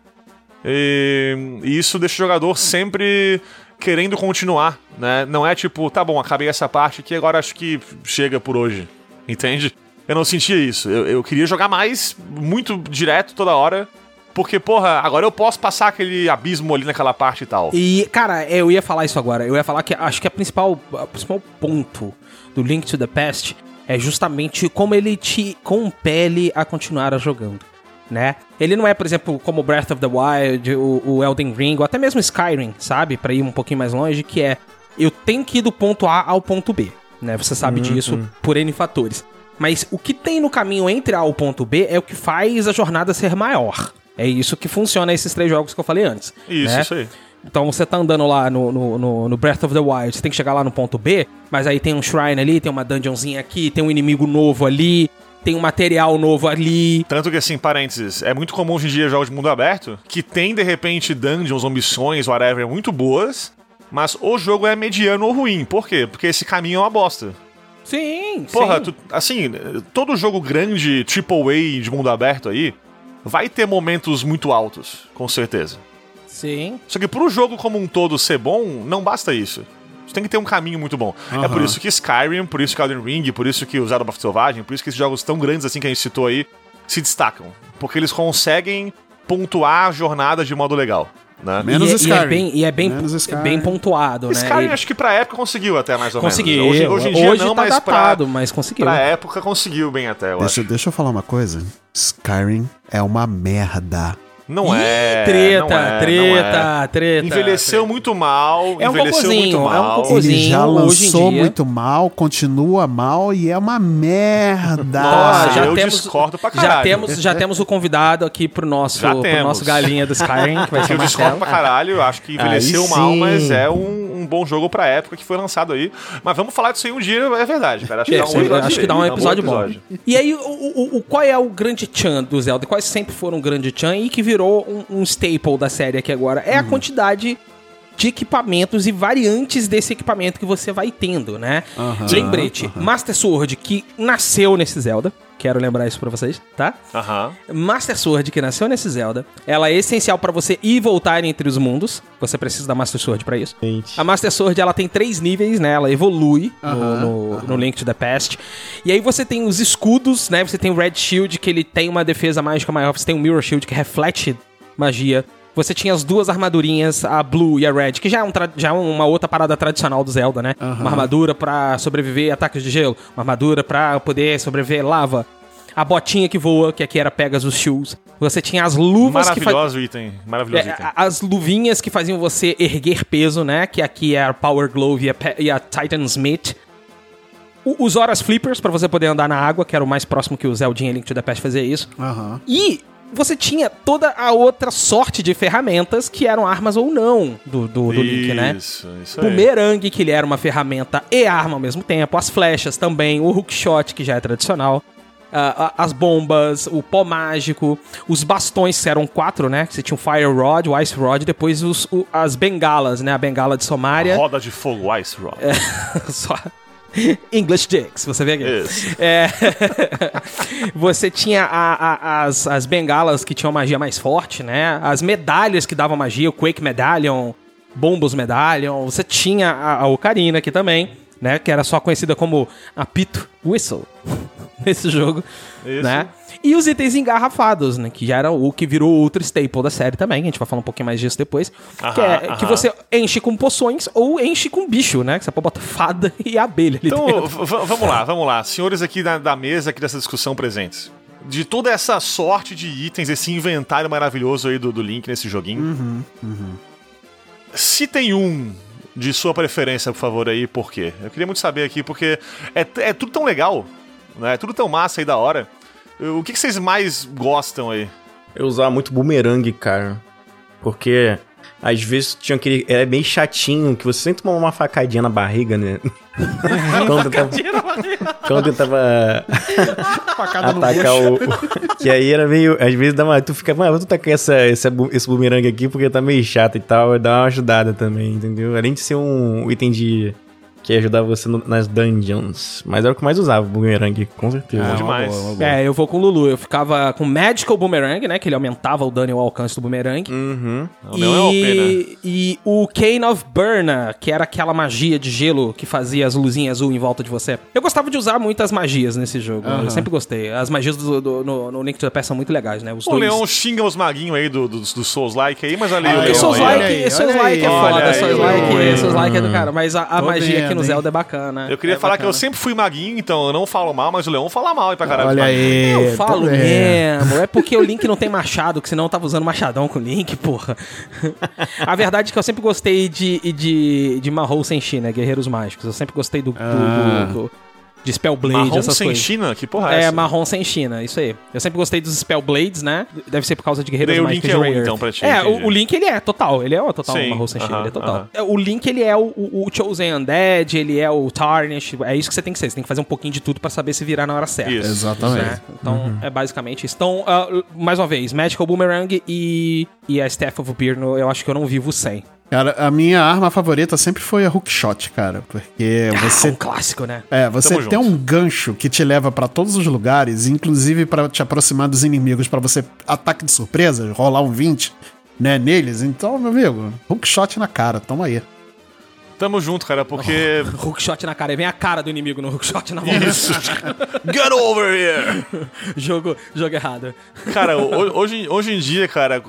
E, e isso deixa o jogador sempre querendo continuar, né? Não é tipo, tá bom, acabei essa parte aqui, agora acho que chega por hoje. Entende? Eu não sentia isso. Eu, eu queria jogar mais, muito direto, toda hora. Porque, porra, agora eu posso passar aquele abismo ali naquela parte e tal. E, cara, eu ia falar isso agora. Eu ia falar que acho que a principal, a principal ponto do Link to the Past é justamente como ele te compele a continuar a jogando, né? Ele não é, por exemplo, como Breath of the Wild, o, o Elden Ring, ou até mesmo Skyrim, sabe? Pra ir um pouquinho mais longe, que é eu tenho que ir do ponto A ao ponto B, né? Você sabe disso por N fatores. Mas o que tem no caminho entre A e o ponto B é o que faz a jornada ser maior. É isso que funciona esses três jogos que eu falei antes. Isso, né? isso aí. Então você tá andando lá no, no, no- no Breath of the Wild, você tem que chegar lá no ponto B, mas aí tem um shrine ali, tem uma dungeonzinha aqui, tem um inimigo novo ali, tem um material novo ali. Tanto que, assim, parênteses, é muito comum hoje em dia jogos de mundo aberto que tem, de repente, dungeons ou missões, whatever, muito boas, mas o jogo é mediano ou ruim. Por quê? Porque esse caminho é uma bosta. Sim, Porra, sim. tu- assim, todo jogo grande, AAA de mundo aberto aí, vai ter momentos muito altos, com certeza. Sim. Só que pro jogo como um todo ser bom, não basta isso. Você tem que ter um caminho muito bom. É por isso que Skyrim, por isso que Elden Ring, por isso que o Zelda of Selvagem, por isso que esses jogos tão grandes assim que a gente citou aí, se destacam. Porque eles conseguem pontuar a jornada de modo legal. Né? Menos e, é- Skyrim. E é bem, e é bem, Menos é Skyrim. bem pontuado, né? Skyrim Ele- acho que pra época conseguiu até mais ou Conseguiu. menos. Hoje, hoje em dia não, tá mas datado, pra, mas conseguiu. pra época conseguiu bem até, eu Deixa, acho. deixa eu falar uma coisa. Skyrim é uma merda. Não Ih, é. Treta, não é, treta, não é. treta. Envelheceu muito mal, É um envelheceu cocôzinho, muito é um mal. cocô. Ele já lançou muito mal, continua mal e é uma merda. Nossa, já eu temos, discordo pra já caralho. temos, já temos o convidado aqui pro nosso, Já pro nosso galinha do Skyrim, que vai <laughs> ser Eu o discordo pra caralho, eu acho que envelheceu mal, mas é um, um bom jogo pra época que foi lançado aí. Mas vamos falar disso aí um dia, é verdade, cara. Acho que É, dá um episódio acho que dá um bom episódio bom. E aí, o, o, o- qual é o grande chan do Zelda? Quais sempre foram um grande chan e que virou um, um staple da série aqui agora? É a quantidade de equipamentos e variantes desse equipamento que você vai tendo, né? Lembrete, Master Sword, que nasceu nesse Zelda. Quero lembrar isso pra vocês, tá? Aham. Master Sword, que nasceu nesse Zelda, ela é essencial pra você ir e voltar entre os mundos. Você precisa da Master Sword pra isso. Gente. A Master Sword, ela tem três níveis, né? Ela evolui no, no, no Link to the Past. E aí você tem os escudos, né? Você tem o Red Shield, que ele tem uma defesa mágica maior. Você tem o Mirror Shield, que reflete magia. Você tinha as duas armadurinhas, a Blue e a Red, que já é, um já é uma outra parada tradicional do Zelda, né? Uma armadura pra sobreviver a ataques de gelo. Uma armadura pra poder sobreviver lava. A botinha que voa, que aqui era Pegasus Shoes. Você tinha as luvas que Maravilhoso item. Maravilhoso é, item. as luvinhas que faziam você erguer peso, né? Que aqui é a Power Glove e a, Pe- e a Titan Smith. O- Os Horas Flippers, pra você poder andar na água, que era o mais próximo que o Zeldinha Link to the Past fazia isso. Aham. E você tinha toda a outra sorte de ferramentas que eram armas ou não do, do, do Link, né? Isso, isso O aí. Bumerangue, que ele era uma ferramenta e arma ao mesmo tempo. As flechas também. O hookshot, que já é tradicional. a- as bombas, o pó mágico, os bastões, que eram quatro, né? Que você tinha o Fire Rod, o Ice Rod, depois os, o- as bengalas, né? A bengala de Somária. Roda de fogo, Ice Rock. <laughs> Só. <laughs> English Dicks, você vê aqui. Isso. É, <laughs> você tinha a- a- as, as bengalas que tinham magia mais forte, né? As medalhas que davam magia, o Quake Medallion, Bombos Medallion. Você tinha a, a Ocarina aqui também, né? Que era só conhecida como a Pit Whistle <laughs> nesse jogo, Isso. né? E os itens engarrafados, né? Que já era o que virou outro staple da série também. A gente vai falar um pouquinho mais disso depois. que, é, Aham, que aham. você enche com poções ou enche com bicho, né? Que você pode botar fada <laughs> e abelha ali Então, dentro. vamos lá, vamos lá. Senhores aqui da, da mesa, aqui dessa discussão presentes. De toda essa sorte de itens, esse inventário maravilhoso aí do, do Link nesse joguinho. Se tem um de sua preferência, por favor, aí, por quê? Eu queria muito saber aqui, porque é, é tudo tão legal, né? É tudo tão massa aí da hora. O que, que vocês mais gostam aí? Eu usava muito boomerang, cara. Porque Às vezes tinha aquele. Era meio chatinho, que você sempre tomava uma facadinha na barriga, né? <laughs> quando tentava. quando Facada no atacar o. que aí era meio. Às vezes dá uma. Tu fica, mano, vou tacar essa, esse, bu- esse bumerangue aqui porque tá meio chato e tal. Dá uma ajudada também, entendeu? Além de ser um item de. Que ajudava você no- nas dungeons. Mas era o que mais usava, o bumerangue, com certeza. Ah, demais. uma boa, uma boa. É, eu vou com o Lulu. Eu ficava com Magical Boomerang, né? Que ele aumentava o dano e o alcance do Boomerang. Uhum. Não, não é OP, né? E, e o Cane of Burna, que era aquela magia de gelo que fazia as luzinhas azul em volta de você. Eu gostava de usar muitas magias nesse jogo. Eu sempre gostei. As magias do, do- no, no Link to the Past são muito legais, né? Os O dois. Leon xinga os maguinhos aí do, do, do Souls-like aí, mas ali Ah, o Porque Leon Souls aí, like, olha aí, Souls like é aí. foda, Souls aí, like, olha aí. Souls like é do cara. Mas a, a Tô magia aqui vendo, no? Zelda é bacana. Eu queria É falar que eu bacana. sempre fui maguinho, então eu não falo mal, mas o Leon fala mal aí pra caralho. Olha aí. Eu falo tá- é. mesmo. É porque o Link não tem machado, que senão eu tava usando machadão com o Link, porra. A verdade é que eu sempre gostei de, de, de Mahou Senshi, né? Guerreiros Mágicos. Eu sempre gostei do, do- Ah. do- do- de Spellblade, Marrom essas sem coisas. China? Que porra é, É, essa? marrom sem China, isso aí. Eu sempre gostei dos Spellblades, né? Deve ser por causa de Guerreiros Daí o Mágicos Link é um, então, pra ti, É, o, o Link ele é total. Ele é o total Sim, marrom sem China, aham, ele é total. aham. É, O Link ele é o, o, o Chosen Undead, ele é o Tarnish. É isso que você tem que ser. Você tem que fazer um pouquinho de tudo pra saber se virar na hora certa. Isso. Exatamente. né? Então, é basicamente isso. Então, ah, mais uma vez, Magical Boomerang e, e a Staff of Birno, eu acho que eu não vivo sem. Cara, a minha arma favorita sempre foi a hookshot, cara. Porque Ah, você um clássico, né? É, você Tamo tem junto. um gancho que te leva pra todos os lugares, inclusive pra te aproximar dos inimigos, pra você ataque de surpresa, rolar um 20, né, neles. Então, meu amigo, hookshot na cara, toma aí. Tamo junto, cara, porque. <laughs> Hookshot na cara. Aí vem a cara do inimigo no hookshot na volta. Isso. <laughs> Get over here! <laughs> jogo, jogo errado. Cara, ho- hoje, hoje em dia, cara,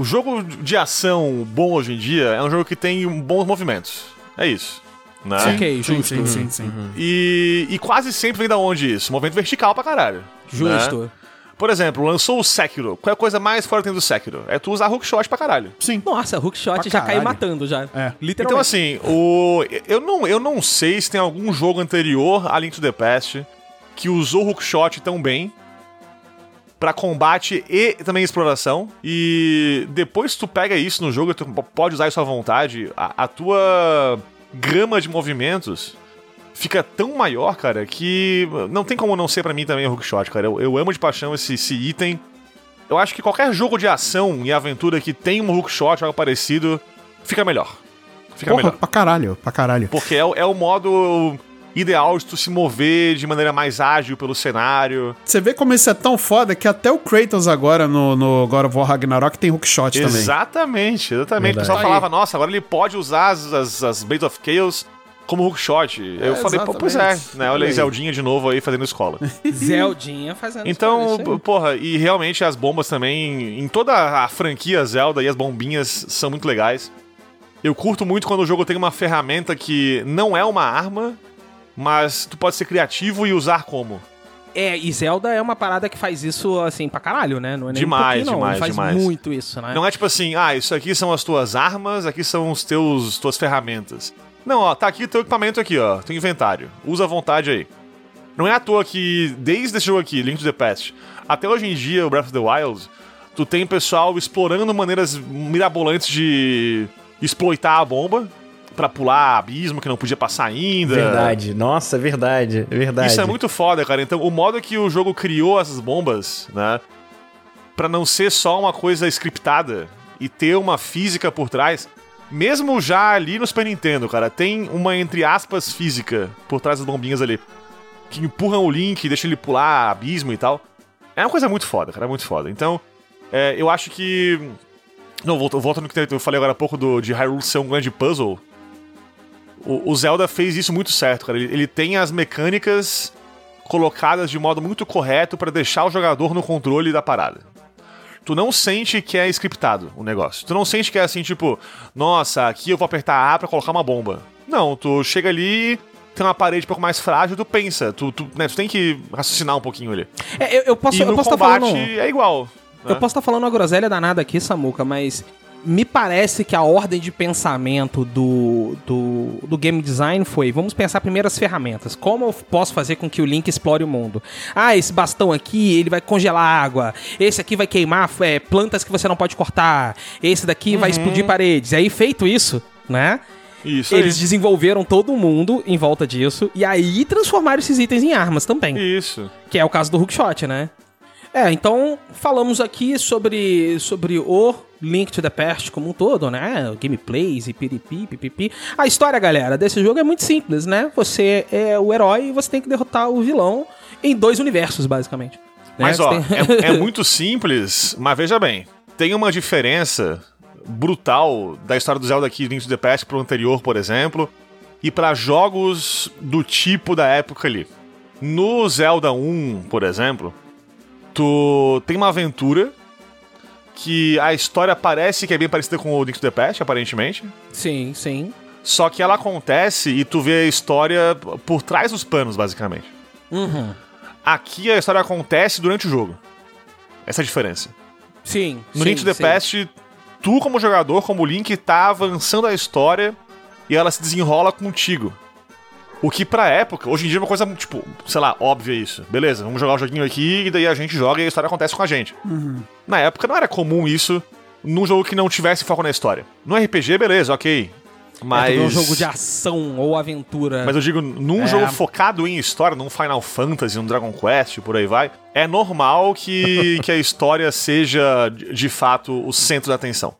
o- jogo de ação bom hoje em dia é um jogo que tem bons movimentos. É isso. Né? Ok, sim, justo. sim, sim, sim. E, e quase sempre vem da onde isso? Movimento vertical pra caralho. Justo. né? Por exemplo, lançou o Sekiro. Qual é a coisa mais forte dentro do Sekiro? É tu usar hookshot pra caralho. Sim. Nossa, hookshot Pra já cai caralho. matando já. É. Literalmente. Então, assim, o, eu, não, eu não sei se tem algum jogo anterior a Link to the Past que usou o hookshot tão bem pra combate e também exploração. E depois tu pega isso no jogo, tu pode usar isso à vontade, a, a tua gama de movimentos fica tão maior, cara, que não tem como não ser pra mim também o hookshot, cara. Eu, eu amo de paixão esse, esse item. Eu acho que qualquer jogo de ação e aventura que tem um hookshot algo parecido, fica melhor. Fica Porra, melhor. pra caralho, pra caralho. Porque é, é o modo ideal de tu se mover de maneira mais ágil pelo cenário. Você vê como isso é tão foda que até o Kratos agora no, no God of War Ragnarok tem hookshot também. Exatamente, exatamente. O pessoal Aí. falava, nossa, agora ele pode usar as, as, as Blades of Chaos como hookshot. Eu É, falei, pô, pois é, né? Olha aí. Zeldinha de novo aí fazendo escola. <laughs> Zeldinha fazendo Então, isso aí. porra, e realmente as bombas também, em toda a franquia Zelda e as bombinhas são muito legais. Eu curto muito quando o jogo tem uma ferramenta que não é uma arma, mas tu pode ser criativo e usar como. É, e Zelda é uma parada que faz isso, assim, pra caralho, né? Não é nem Demais, um não. demais, Ele faz demais. muito isso, né? Não é tipo assim, ah, isso aqui são as tuas armas, aqui são os teus tuas ferramentas. Não, ó, tá aqui o teu equipamento aqui, ó, teu inventário. Usa à vontade aí. Não é à toa que desde esse jogo aqui, Link to the Past, até hoje em dia, o Breath of the Wild, tu tem pessoal explorando maneiras mirabolantes de exploitar a bomba pra pular abismo que não podia passar ainda. Verdade. Nossa, verdade. Verdade. Isso é muito foda, cara. Então, o modo que o jogo criou essas bombas, né? Pra não ser só uma coisa scriptada e ter uma física por trás. Mesmo já ali no Super Nintendo, cara, tem uma, entre aspas, física por trás das bombinhas ali. Que empurram o Link, deixam ele pular abismo e tal. É uma coisa muito foda, cara, é muito foda. Então, é, eu acho que. Não, volto no que eu falei agora há pouco do, de Hyrule ser um grande puzzle. O, o Zelda fez isso muito certo, cara. Ele, ele tem as mecânicas colocadas de modo muito correto pra deixar o jogador no controle da parada. Tu não sente que é scriptado o negócio. Tu não sente que é assim, tipo, nossa, aqui eu vou apertar A pra colocar uma bomba. Não, tu chega ali, tem uma parede um pouco mais frágil, tu pensa. Tu, tu, né, tu tem que raciocinar um pouquinho ali. É, eu, eu posso e eu posso estar combate falando. é igual. né? Eu posso estar falando uma groselha danada aqui, Samuca, mas me parece que a ordem de pensamento do, do, do game design foi: vamos pensar primeiro as ferramentas. Como eu posso fazer com que o Link explore o mundo? Ah, esse bastão aqui, ele vai congelar água. Esse aqui vai queimar é, plantas que você não pode cortar. Esse daqui vai explodir paredes. E aí, feito isso, né? Isso Eles aí. desenvolveram todo mundo em volta disso e aí transformaram esses itens em armas também. Isso. Que é o caso do hookshot, né? É, então falamos aqui sobre, sobre o Link to the Past como um todo, né? Gameplays e piripi, pipipi. A história, galera, desse jogo é muito simples, né? Você é o herói e você tem que derrotar o vilão em dois universos, basicamente. Né? Mas, ó, tem- é, é <laughs> muito simples, mas veja bem. Tem uma diferença brutal da história do Zelda aqui, Link to the Past, pro anterior, por exemplo, e pra jogos do tipo da época ali. No Zelda 1, por exemplo, tu tem uma aventura que a história parece que é bem parecida com o Link to the Past, aparentemente. Sim, sim. Só que ela acontece e tu vê a história por trás dos panos, basicamente. Uhum. Aqui a história acontece durante o jogo. Essa é a diferença. Sim. No sim, Link to the sim. Past, tu como jogador, como Link, tá avançando a história e ela se desenrola contigo. O que pra época, hoje em dia é uma coisa, tipo, sei lá, óbvia isso. Beleza, vamos jogar o joguinho aqui e daí a gente joga e a história acontece com a gente. Na época não era comum isso num jogo que não tivesse foco na história. No RPG, beleza, ok. Mas. É, tu vê um jogo de ação ou aventura. Mas eu digo, num É. jogo focado em história, num Final Fantasy, num Dragon Quest, por aí vai, é normal que, <laughs> que a história seja, de fato, o centro da atenção.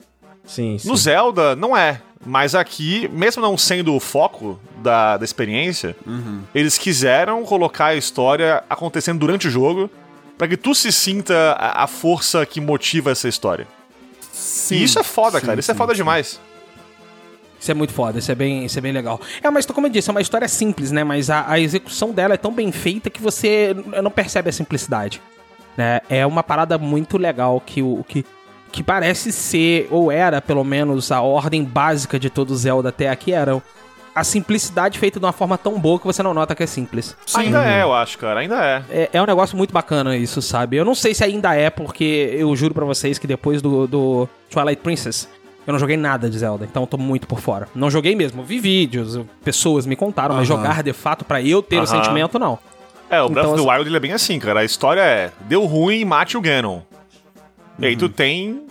Sim, sim. No Zelda, não é. Mas aqui, mesmo não sendo o foco da, da experiência, eles quiseram colocar a história acontecendo durante o jogo pra que tu se sinta a, a força que motiva essa história. Sim, e isso é foda, sim, cara. Isso é sim, foda sim. demais. Isso é muito foda, isso é bem, isso é bem legal. É, mas como eu disse, é uma história simples, né? Mas a, a execução dela é tão bem feita que você não percebe a simplicidade. Né? É uma parada muito legal que o que, que parece ser, ou era pelo menos, a ordem básica de todo Zelda até aqui era a simplicidade feita de uma forma tão boa que você não nota que é simples. Ainda é, eu acho, cara. Ainda é. É, é um negócio muito bacana isso, sabe? Eu não sei se ainda é, porque eu juro pra vocês que depois do, do Twilight Princess, eu não joguei nada de Zelda, então eu tô muito por fora. Não joguei mesmo, vi vídeos, pessoas me contaram, mas Aham. jogar de fato pra eu ter o Aham. sentimento, não. É, o Breath Então, of the assim- Wild ele é bem assim, cara. A história é: deu ruim, mate o Ganon. E aí Uhum. tu tem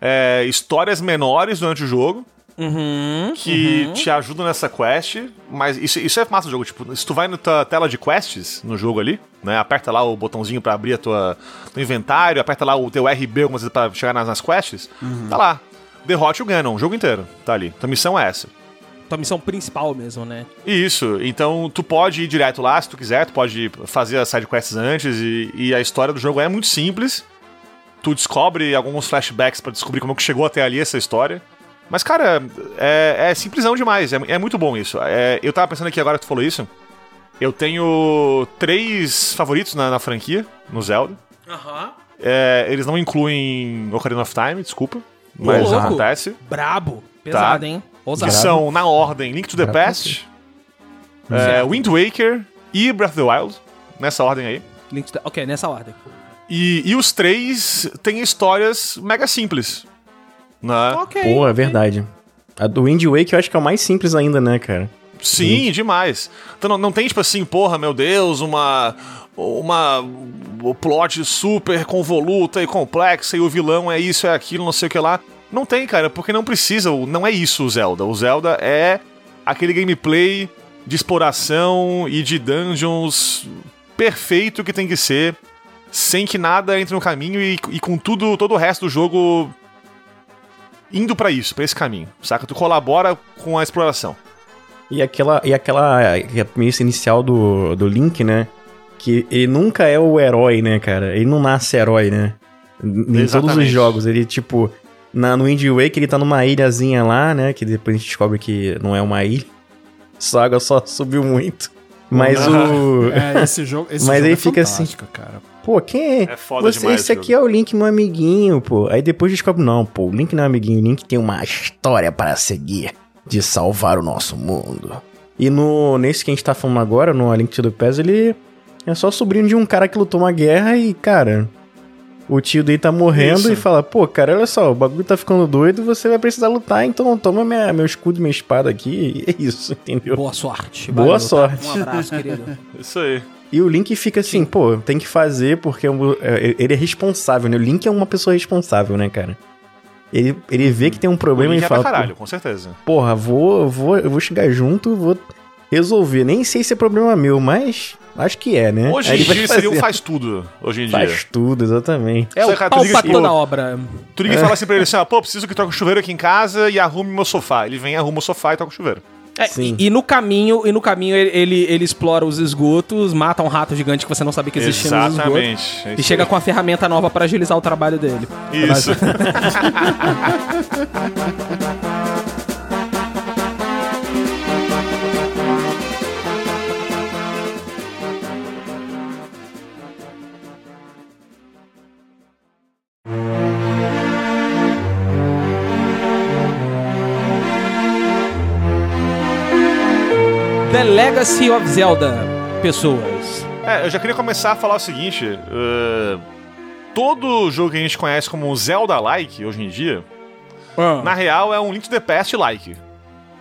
é, histórias menores durante o jogo Uhum. que te ajudam nessa quest. Mas isso, isso é massa do jogo. Tipo, se tu vai na tua tela de quests no jogo ali, né? Aperta lá o botãozinho pra abrir a tua, teu inventário, aperta lá o teu RB algumas vezes pra chegar nas, nas quests. Tá lá. Derrote o Ganon, o jogo inteiro. Tá ali. Tua missão é essa. Tua missão principal mesmo, né? Isso, então tu pode ir direto lá se tu quiser, tu pode fazer as sidequests antes e, e a história do jogo é muito simples. Tu descobre alguns flashbacks pra descobrir como que chegou até ali essa história. Mas, cara, é, é simplesão demais, é, é muito bom isso. É, eu tava pensando aqui agora que tu falou isso. Eu tenho três favoritos na, na franquia, no Zelda. Aham. É, eles não incluem Ocarina of Time, desculpa. Mas louco. acontece. Brabo. Pesado, Tá. hein? Que Ousado. são, na ordem, Link to the Brabo Past, é, Wind Waker e Breath of the Wild. Nessa ordem aí. Link to the- Ok, nessa ordem. E, e os três têm histórias mega simples. Né? Ok. Pô, é verdade. A do Wind Waker eu acho que é o mais simples ainda, né, cara? Sim, demais. Então não, não tem tipo assim, porra, meu Deus, uma. Uma. O plot super convoluta e complexa e o vilão é isso, é aquilo, não sei o que lá. Não tem, cara, porque não precisa. Não é isso o Zelda. O Zelda é aquele gameplay de exploração e de dungeons perfeito que tem que ser, sem que nada entre no caminho e, e com tudo, todo o resto do jogo indo pra isso, pra esse caminho, saca? Tu colabora com a exploração. E aquela, e aquela a premissa inicial do, do Link, né? Que ele nunca é o herói, né, cara? Ele não nasce herói, né? Em todos os jogos. Ele, tipo, na, no Wind Waker ele tá numa ilhazinha lá, né? Que depois a gente descobre que não é uma ilha. Sua água só <laughs> subiu muito. Mas o. É, esse jogo, esse <laughs> Mas jogo aí é fica assim- fantástico, cara. Pô, quem é? É foda Você, demais esse esse aqui é o Link, meu amiguinho, pô. Aí depois descobre, não, pô, o Link não é amiguinho, o Link tem uma história para seguir de salvar o nosso mundo. E no nesse que a gente tá falando agora, no A Link to the Past, ele é só sobrinho de um cara que lutou uma guerra e, cara, o tio dele tá morrendo Isso. e fala, pô, cara, olha só, o bagulho tá ficando doido, você vai precisar lutar, então toma minha, meu escudo e minha espada aqui. E é isso, entendeu? Boa sorte. Boa Valeu, tá? sorte. Um abraço, querido. <laughs> Isso aí. E o Link fica assim, pô, tem que fazer porque é é- ele é responsável, né? O Link é uma pessoa responsável, né, cara? Ele, ele vê que tem um O problema Link e é fala, pra pô, caralho, com certeza. porra, vou, vou, eu vou chegar junto, vou resolver. Nem sei se é problema meu, mas acho que é, né? Hoje Aí em dia seria um fazer. faz tudo. Hoje em dia. Faz tudo, exatamente. É o cara, pau pra toda obra. Tu liga e fala assim pra ele assim, ah, pô, preciso que troque o chuveiro aqui em casa e arrume meu sofá. Ele vem, arruma o sofá e troca o chuveiro. É, Sim. e, e no caminho, e no caminho ele, ele, ele explora os esgotos, mata um rato gigante que você não sabia que existia nos esgotos. Exatamente. É E isso chega aí. com a ferramenta nova pra agilizar o trabalho dele. Isso. <laughs> The Legacy of Zelda, pessoas. É, eu já queria começar a falar o seguinte: uh, todo jogo que a gente conhece como Zelda-like hoje em dia, na real é um Link to the Past-like.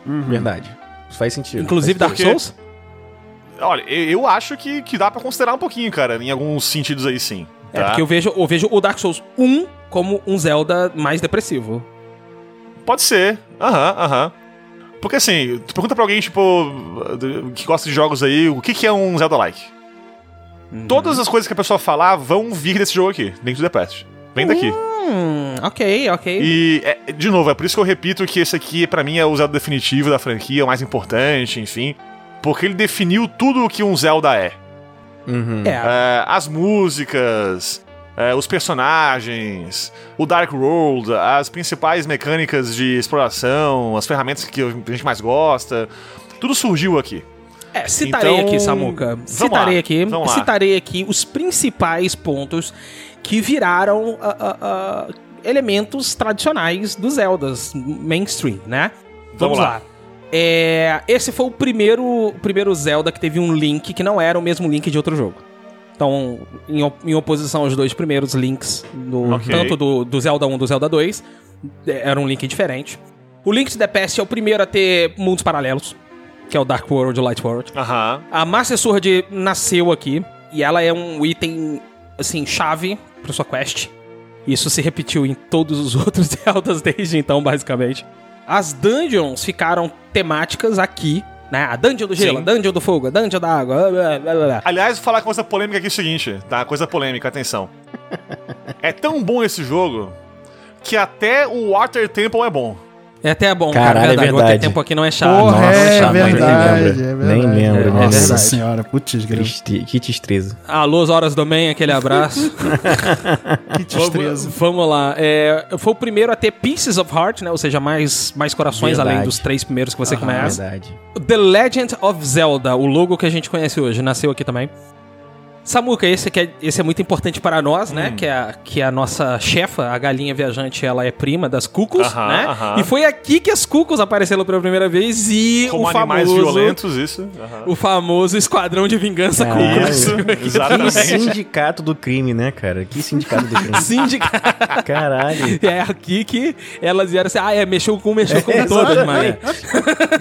Verdade. Isso faz sentido. Inclusive Dark porque- Souls? Olha, eu acho que, que dá pra considerar um pouquinho, cara, em alguns sentidos aí sim. É, tá? porque eu vejo, eu vejo o Dark Souls 1 como um Zelda mais depressivo. Pode ser. Aham, aham. Porque assim, tu pergunta pra alguém, tipo, que gosta de jogos aí, o que, que é um Zelda-like? Todas as coisas que a pessoa falar vão vir desse jogo aqui, dentro do The Past. Vem daqui. Hum, ok, ok. E, é, de novo, é por isso que eu repito que esse aqui, pra mim, é o Zelda definitivo da franquia, o mais importante, enfim. Porque ele definiu tudo o que um Zelda é. Uhum. É, É, as músicas, é, os personagens, o Dark World, as principais mecânicas de exploração, as ferramentas que a gente mais gosta. Tudo surgiu aqui. é, citarei então, aqui, Samuca. vamos Citarei lá, aqui, vamos lá. citarei aqui os principais pontos que viraram ah, ah, ah, elementos tradicionais dos Zeldas mainstream, né? Vamos lá. É, esse foi o primeiro, o primeiro Zelda que teve um link que não era o mesmo link de outro jogo. Então, em, em oposição aos dois primeiros links, do, Ok. tanto do, do Zelda 1 e do Zelda 2, é, era um link diferente. O Link to the Past é o primeiro a ter mundos paralelos, que é o Dark World e o Light World. A Master Sword nasceu aqui, e ela é um item, assim, chave pra sua quest. Isso se repetiu em todos os <laughs> outros Zeldas desde então, basicamente. As dungeons ficaram temáticas aqui, né? A Dungeon do Gelo, Sim. a Dungeon do Fogo, a Dungeon da Água, blá, blá, blá. Aliás, vou falar coisa polêmica aqui é o seguinte, tá? Coisa polêmica, atenção. <laughs> é tão bom esse jogo que até o Water Temple é bom. É até bom, cara, Caralho, é verdade. Verdade. tempo aqui não é chato. Porra, Nossa, é, chato, nem verdade, lembro. é verdade. Nem lembro, É, né? é Nossa verdade. senhora, putz. Triste- Que tristeza. Alô, Horas do Bem, aquele abraço. <laughs> Que destreza. Vamos, vamos lá. É, foi o primeiro a ter Pieces of Heart, né? Ou seja, mais, mais corações Verdade. além dos três primeiros que você Aham, conhece. Verdade. The Legend of Zelda, o logo que a gente conhece hoje, nasceu aqui também. Samuka, esse, aqui é, esse é muito importante para nós, Hum. né? Que, é a, que a nossa chefa, a galinha viajante, ela é prima das Cucos, Aham, né? aham. E foi aqui que as Cucos apareceram pela primeira vez e Como o animais famoso... violentos, isso. Aham. O famoso Esquadrão de Vingança Caralho. Cucos. Isso, <laughs> Que exatamente. sindicato do crime, né, cara? Que sindicato do crime. <laughs> Sindicato. Caralho. É aqui que elas vieram assim, ah, é, mexeu com um, mexeu com É, todas, mané.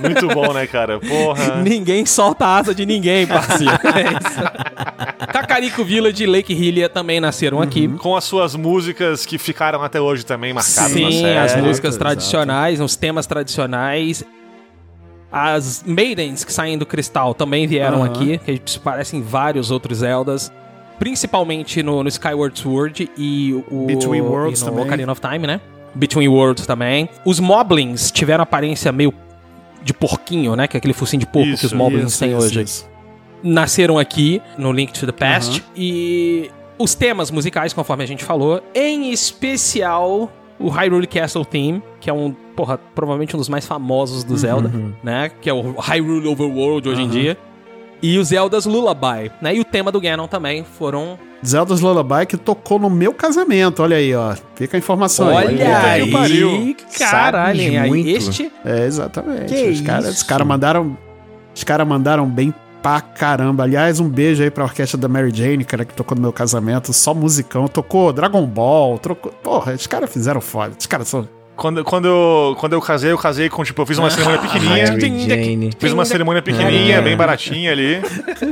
Muito bom, né, cara? Porra. Ninguém solta a asa de ninguém, parceiro. <laughs> É isso. Cacarico Village e Lake Hylia também nasceram aqui. Com as suas músicas que ficaram até hoje também marcadas na Sim, série. as músicas exato. tradicionais, os temas tradicionais. As Maidens que saem do cristal também vieram Aham. aqui, que se parecem vários outros Zeldas. Principalmente no, no Skyward Sword e o Between Worlds e no também. Ocarina of Time, né? Between Worlds também. Os Moblins tiveram aparência meio de porquinho, né? Que é aquele focinho de porco que os Isso, Moblins Isso, têm isso, hoje. isso. Nasceram aqui no Link to the Past. E os temas musicais, conforme a gente falou, em especial o Hyrule Castle Theme, que é um, porra, provavelmente um dos mais famosos do Zelda, né? Que é o Hyrule Overworld hoje em dia. E o Zelda's Lullaby, né? E o tema do Ganon também foram. Zelda's Lullaby que tocou no meu casamento, olha aí, ó. Fica a informação Olha, aí. aí, que pariu. caralho? Aí, muito. este É, exatamente. Que os caras cara mandaram. Os caras mandaram bem pra caramba. Aliás, um beijo aí pra orquestra da Mary Jane, cara, que tocou no meu casamento. Só musicão. Tocou Dragon Ball, trocou... Porra, os caras fizeram foda. Os caras são... Quando, quando, eu, quando eu casei, eu casei com, tipo, eu fiz uma cerimônia pequenininha. Jane. Fiz uma cerimônia pequenininha, bem baratinha ali.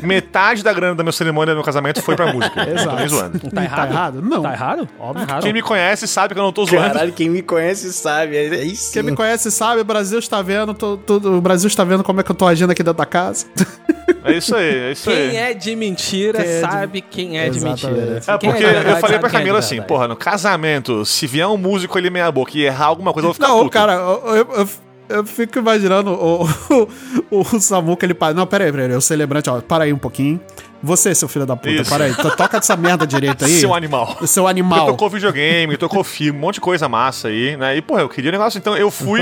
Metade da grana da minha cerimônia do meu casamento foi pra música. <laughs> Tô nem zoando. Tá errado? Não. Tá errado? Óbvio. Tá errado. Quem me conhece sabe que eu não tô zoando. Caralho, quem me conhece sabe. É isso. Quem me conhece sabe, o Brasil está vendo, tô- tô- o Brasil está vendo como é que eu tô agindo aqui dentro da casa. <laughs> É isso aí, é isso aí. Quem é de mentira Quem é de- sabe quem é de Exatamente. mentira. É Quem porque de verdade eu falei pra quem é Camila assim, porra, no casamento, se vier um músico ali meia boca e errar alguma coisa, eu vou ficar Não, puto. cara, eu, eu- eu- eu fico imaginando o, <laughs> o, o Samuca, ele para. Não, peraí, peraí, o celebrante, ó, para aí um pouquinho. Você, seu filho da puta, Isso. para aí. To- Toca essa merda direito aí. <laughs> Seu animal. Seu animal. <laughs> tocou videogame, tocou filme, um monte de coisa massa aí, né? E, porra, eu queria um negócio. Então, eu fui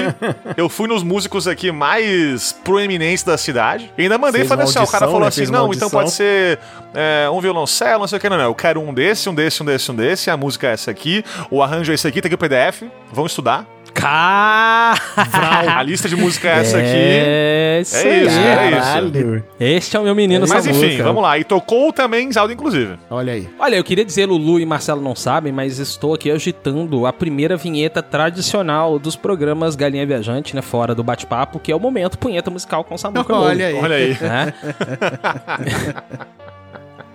eu fui nos músicos aqui mais proeminentes da cidade. E ainda mandei uma assim: o cara falou né? assim: não, então pode ser é, um violoncelo, não sei o que, não, não. Eu quero um desse, um desse, um desse, um desse. A música é essa aqui, o arranjo é esse aqui, tem aqui o PDF. Vamos estudar. Cá! <laughs> A lista de música é essa aqui. É isso É isso, é isso. Caralho. Este é o meu menino Mas Samuca. enfim, vamos lá. E tocou também Zelda, inclusive. Olha aí. Olha, eu queria dizer, Lulu e Marcelo não sabem, mas estou aqui agitando a primeira vinheta tradicional dos programas Galinha Viajante, né? Fora do bate-papo, que é o momento punheta musical com Samuca <laughs> Olha aí. Olha aí. né? <laughs>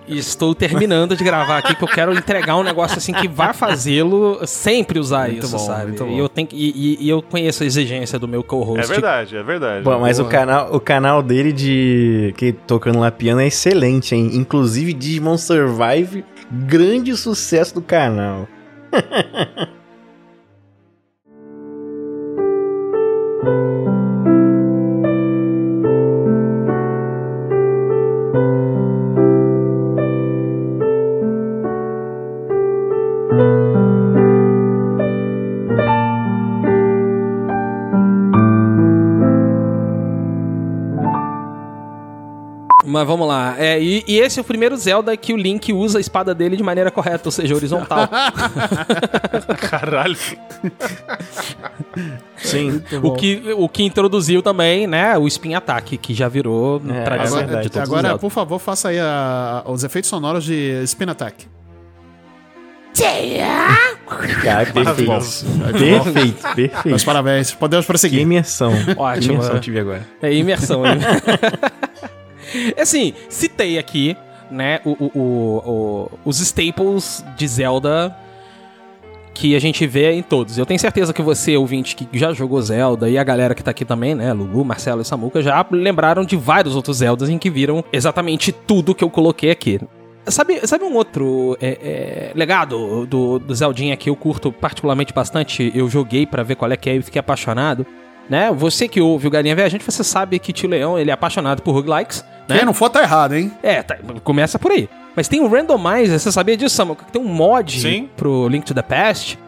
Estou terminando de gravar aqui, porque eu quero entregar um negócio assim que vai fazê-lo sempre usar Muito isso, bom, sabe? muito bom. E eu, tenho, que- e, e- e eu conheço a exigência do meu É co-host. verdade, é verdade. Pô, mas o canal, o canal dele de que tocando lá piano é excelente, hein? Inclusive Digimon Survive, grande sucesso do canal. <laughs> Mas vamos lá. É, e, e esse é o primeiro Zelda que o Link usa a espada dele de maneira correta, ou seja, horizontal. <laughs> Caralho. Sim. o, que, o que introduziu também, né, o Spin Attack, que já virou É, tradição é verdade. de todos os Agora, por favor, faça aí a- os efeitos sonoros de Spin Attack. Cara, perfeito. Maravilhoso. Perfeito, perfeito. Meus parabéns. Podemos Que prosseguir. imersão. Ótimo, Que imersão <laughs> é. tive agora. É imersão. hein? <laughs> assim, citei aqui, né, o, o- o- os staples de Zelda que a gente vê em todos. Eu tenho certeza que você, ouvinte, que já jogou Zelda, e a galera que tá aqui também, né, Lulu, Marcelo e Samuca, já lembraram de vários outros Zeldas em que viram exatamente tudo que eu coloquei aqui. Sabe, sabe um outro é, é, legado do, do Zeldinha que eu curto particularmente bastante? Eu joguei pra ver qual é que é e fiquei apaixonado. Né? Você que ouve o Galinha Viajante, você sabe que Tio Leão ele é apaixonado por roguelikes. Né? Quem não for, tá errado, hein? É, tá, começa por aí. Mas tem o Randomizer, você sabia disso, Samuel? Que tem um mod Sim. pro Link to the Past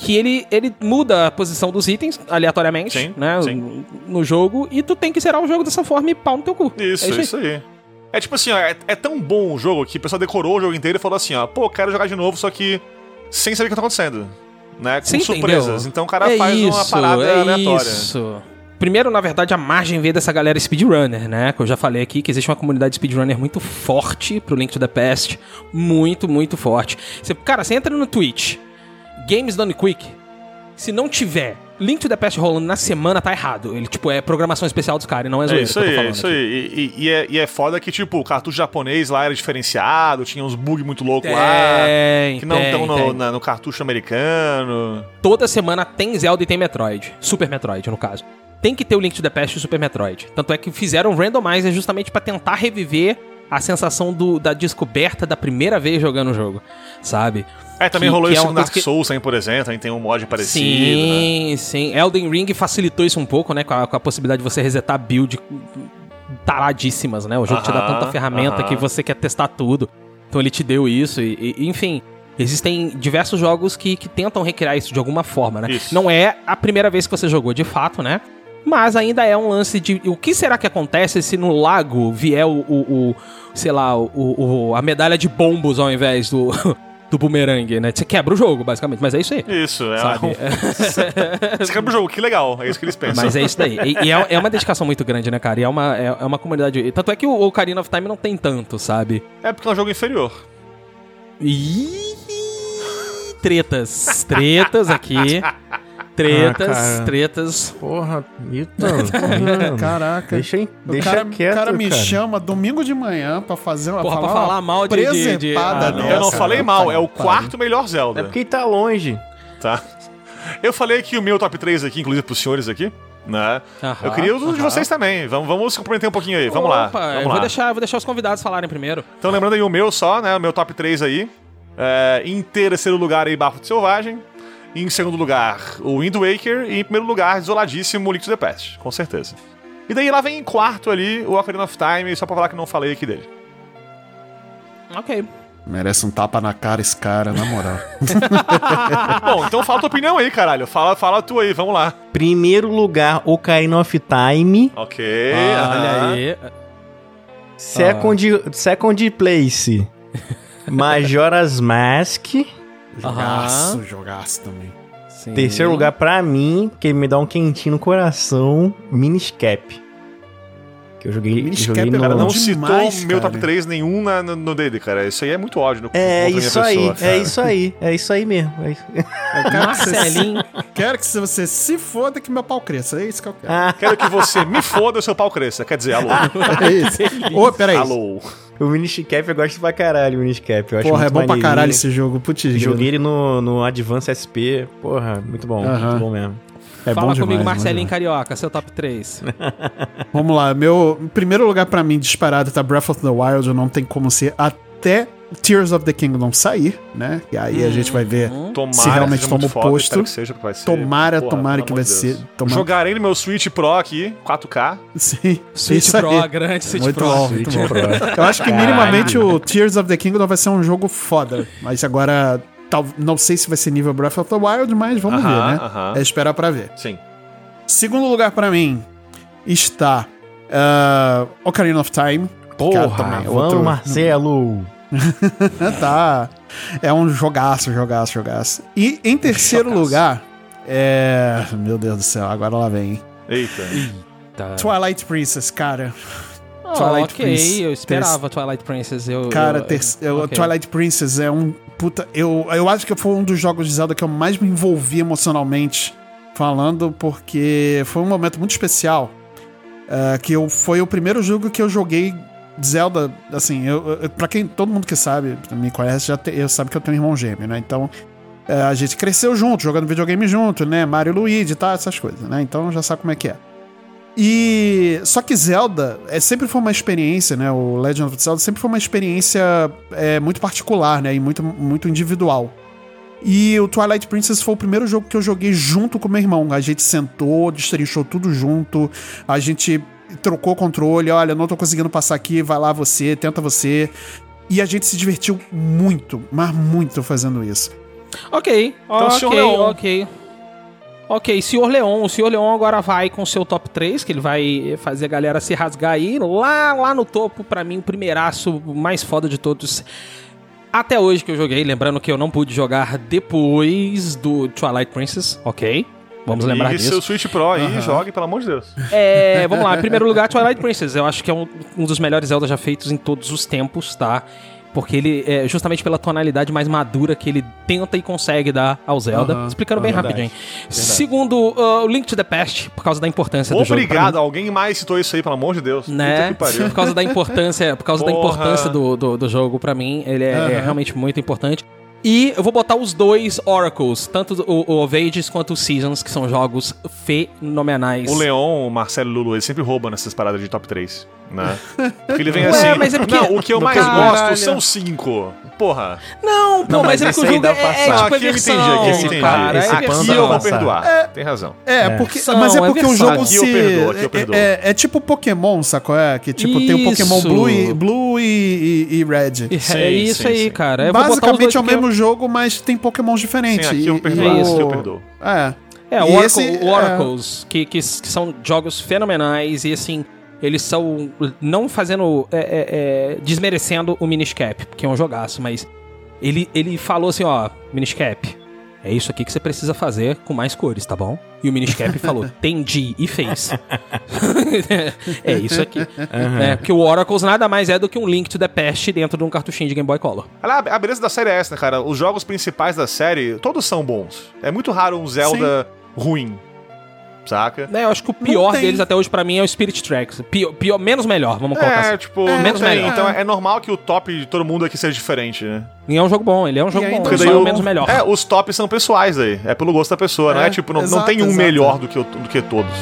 que ele, ele muda a posição dos itens aleatoriamente, Sim, né? sim. No, jogo, e tu tem que zerar o jogo dessa forma e pau no teu cu. Isso, É isso, aí. É tipo assim, ó, é, é tão bom o jogo que o pessoal decorou o jogo inteiro e falou assim, ó, pô, quero jogar de novo, só que sem saber o que tá acontecendo. Né? Com Você entendeu? surpresas. Então o cara é faz isso, uma parada é aleatória. Isso. Primeiro, na verdade, a margem veio dessa galera speedrunner, né? Que eu já falei aqui que existe uma comunidade speedrunner muito forte pro Link to the Past. Muito, muito forte. Você, cara, você entra no Twitch, Games Done Quick. Se não tiver Link to the Past rolando na semana, tá errado. Ele, tipo, é programação especial dos caras, e não é É zoeira isso eu tô aí, é isso aqui. aí. E, e- e é, e é foda que, tipo, o cartucho japonês lá era diferenciado, tinha uns bugs muito loucos lá, que não estão no, na- no cartucho americano. Toda semana tem Zelda e tem Metroid. Super Metroid, no caso. Tem que ter o Link to the Past e o Super Metroid. Tanto é que fizeram Randomizer justamente pra tentar reviver a sensação do- da descoberta da primeira vez jogando o jogo, sabe? É, também Que- rolou que é isso uma no Dark que- Souls também, por exemplo, também tem um mod parecido, né? Sim, sim. Elden Ring facilitou isso um pouco, né? Com a, com a possibilidade de você resetar build taradíssimas, né? O jogo te dá tanta ferramenta aham. que você quer testar tudo. Então ele te deu isso e, e- enfim... Existem diversos jogos que, que tentam recriar isso de alguma forma, né? Isso. Não é a primeira vez que você jogou, de fato, né? Mas ainda é um lance de. O que será que acontece se no lago vier o. o- o- sei lá, o, o- a medalha de bombos ao invés do. <laughs> do bumerangue, né? Você quebra o jogo, basicamente, mas é isso aí. Isso, é. Sabe? Um... <laughs> Você quebra o jogo, que legal. É isso que eles pensam. Mas é isso daí. E, e é, é uma dedicação muito grande, né, cara? E é uma, é, é uma comunidade. Tanto é que o Ocarina of Time não tem tanto, sabe? É porque é um jogo inferior. Ih, tretas. Tretas aqui. <laughs> Tretas, Ah, tretas. Porra, Milton. <laughs> Caraca. Deixa, em- O deixa cara, quieto, o cara me cara. chama domingo de manhã pra fazer uma Porra, pra falar, falar uma mal de- de- de- Ah, não. Eu não falei mal, é o quarto melhor Zelda. É porque tá longe. Tá? Eu falei que o meu top 3 aqui, inclusive pros senhores aqui, né? Aham, eu queria o de vocês também. Vamos, vamos se comprometer um pouquinho aí. Vamos lá. Opa, Vamos eu lá. vou deixar, vou deixar os convidados falarem primeiro. Então, lembrando aí o meu só, né? O meu top 3 aí. É, em terceiro lugar aí, Bafo de Selvagem. Em segundo lugar, o Wind Waker. E em primeiro lugar, isoladíssimo, Link to the Past. Com certeza. E daí lá vem em quarto ali o Ocarina of Time, só pra falar que não falei aqui dele. Ok. Merece um tapa na cara esse cara, na moral. <laughs> <laughs> Bom, então fala tua opinião aí, caralho. Fala, fala tu aí, vamos lá. Primeiro lugar, Ocarina of Time. Ok. Olha aham. aí. Second, second place, <laughs> Majora's Mask. Jogaço, jogaço também. Sim. Terceiro lugar pra mim, que me dá um quentinho no coração, Minish Cap. Que eu joguei, Minish joguei no... Cara, não Demais, citou meu cara. top 3 nenhum na- no, no dele, cara. Isso aí é muito ódio. No, É isso aí, pessoa, é isso aí, é isso aí mesmo. é isso- Eu quero que você, Marcelinho. quero que você se foda que meu pau cresça. É isso que eu quero. Ah, Quero que você me foda e o seu pau cresça. Quer dizer, alô. <laughs> É isso. Ô, peraí. alô. O Minish Cap eu gosto pra caralho, o Minish Cap. Eu acho Porra, é bom pra caralho esse jogo. Putz, Joguei ele no, no Advance SP. Porra, muito bom, muito bom mesmo. É Fala bom comigo, demais, Marcelinho bom Carioca, seu top 3. demais. Vamos lá, meu primeiro lugar pra mim disparado tá Breath of the Wild, não tem como ser até Tears of the Kingdom sair, né? E aí a gente vai ver Tomara se realmente toma o posto. seja, ser- Tomara, Porra, tomara que vai de ser. Deus. Tomara... Jogarei no meu Switch Pro aqui, 4K. Sim. Switch. Pro, grande Switch Muito Pro. bom, muito bom. Eu acho que minimamente o Tears of the Kingdom vai ser um jogo foda. Mas agora, tal, não sei se vai ser nível Breath of the Wild, mas vamos Aham, ver, né? aham. É esperar pra ver. Sim. Segundo lugar pra mim está uh, Ocarina of Time. Porra, vamos, outro- Marcelo. <laughs> tá. É um jogaço, jogaço, jogaço. E em terceiro Jogaço. lugar, é. Meu Deus do céu, agora lá vem. hein? Eita. Tá. Twilight Princess, cara. Oh, Twilight ok, Princess. eu esperava Twilight Princess. Eu, Cara, eu, ter- eu- ok. Twilight Princess é um. Puta, eu, eu acho que foi um dos jogos de Zelda que eu mais me envolvi emocionalmente falando, porque foi um momento muito especial. é, que eu, foi o primeiro jogo que eu joguei Zelda, assim, eu, eu, pra quem, todo mundo que sabe, me conhece, já te- eu sabe que eu tenho um irmão gêmeo, né? Então, é, a gente cresceu junto, jogando videogame junto, né? Mario Luigi e tal, essas coisas, né? Então já sabe como é que é. E só que Zelda é, sempre foi uma experiência, né? O Legend of Zelda sempre foi uma experiência é, muito particular, né? E muito, muito individual. E o Twilight Princess foi o primeiro jogo que eu joguei junto com meu irmão. A gente sentou, destrinchou tudo junto, a gente trocou o controle. Olha, não tô conseguindo passar aqui, vai lá você, tenta você. E a gente se divertiu muito, mas muito fazendo isso. Ok, Então, ok, Sr. Leon. ok. Ok, Sr. Leon. O Sr. Leon agora vai com o seu top 3, que ele vai fazer a galera se rasgar aí. Lá, lá no topo, pra mim, o primeiraço mais foda de todos. Até hoje que eu joguei, lembrando que eu não pude jogar depois do Twilight Princess, ok? Vamos lembrar e disso. seu Switch Pro aí, jogue, pelo amor de Deus. É, vamos lá, em primeiro lugar, Twilight Princess. Eu acho que é um, um dos melhores Zelda já feitos em todos os tempos, tá? Porque ele, é, justamente pela tonalidade mais madura que ele tenta e consegue dar ao Zelda. Aham, Explicando bem verdade, rapidinho. Segundo, uh, o Link to the Past, por causa da importância do jogo. Obrigado. Alguém mais citou isso aí, pelo amor de Deus. Né? Por causa da importância, por causa da Porra. importância do, do, do jogo pra mim, ele é, é Aham. realmente muito importante. E eu vou botar os dois Oracles, tanto o, o of Ages quanto o Seasons, que são jogos fenomenais. O Leon, o Marcelo e o Lulu, eles sempre roubam nessas paradas de top 3, né? Porque ele vem Ué, assim. mas é porque- Não, o que eu mais Caralho. gosto são cinco. Porra. Não, pô, Não, mas, mas é porque o jogo é, é passar. tipo aqui eu versão. entendi, aqui eu entendi. cara- esse aqui eu vou passar. perdoar. Tem razão. É, porque, São, mas é é porque o jogo Aqui eu se. perdoo, aqui eu é- perdoo. É, é tipo Pokémon, sacou? É, que tipo tem o Pokémon Isso. Blue e, Blue e, e- e Red. É Sim, isso sim, aí, sim. cara. Eu Basicamente é o eu- mesmo jogo, mas tem Pokémon diferentes. Sim, aqui eu perdoo. isso, Aqui eu o- perdoo. É. É, o Oracle, é- Oracles, que, que são jogos fenomenais e assim, eles são não fazendo, é, é, é, desmerecendo o Minish Cap, que é um jogaço, mas Ele, ele falou assim, ó, Miniscap, é isso aqui que você precisa fazer com mais cores, tá bom? E o Miniscap <laughs> falou, entendi, e fez. <laughs> é isso aqui. É, porque o Oracles nada mais é do que um Link to the Past dentro de um cartuchinho de Game Boy Color. Olha, A beleza da série é essa, né, cara? Os jogos principais da série, todos são bons. É muito raro um Zelda ruim. Saca? É, eu acho que o pior deles até hoje pra mim é o Spirit Tracks. Pior, pior- menos melhor, vamos colocar É, assim. tipo, menos não tem. melhor. Então é normal que o top de todo mundo aqui seja diferente, né? E é um jogo bom, ele é um jogo aí, bom, então, é o menos melhor. É, os tops são pessoais aí. É pelo gosto da pessoa, não é É, tipo, não, não exato, tem um exato. melhor do que, do que todos.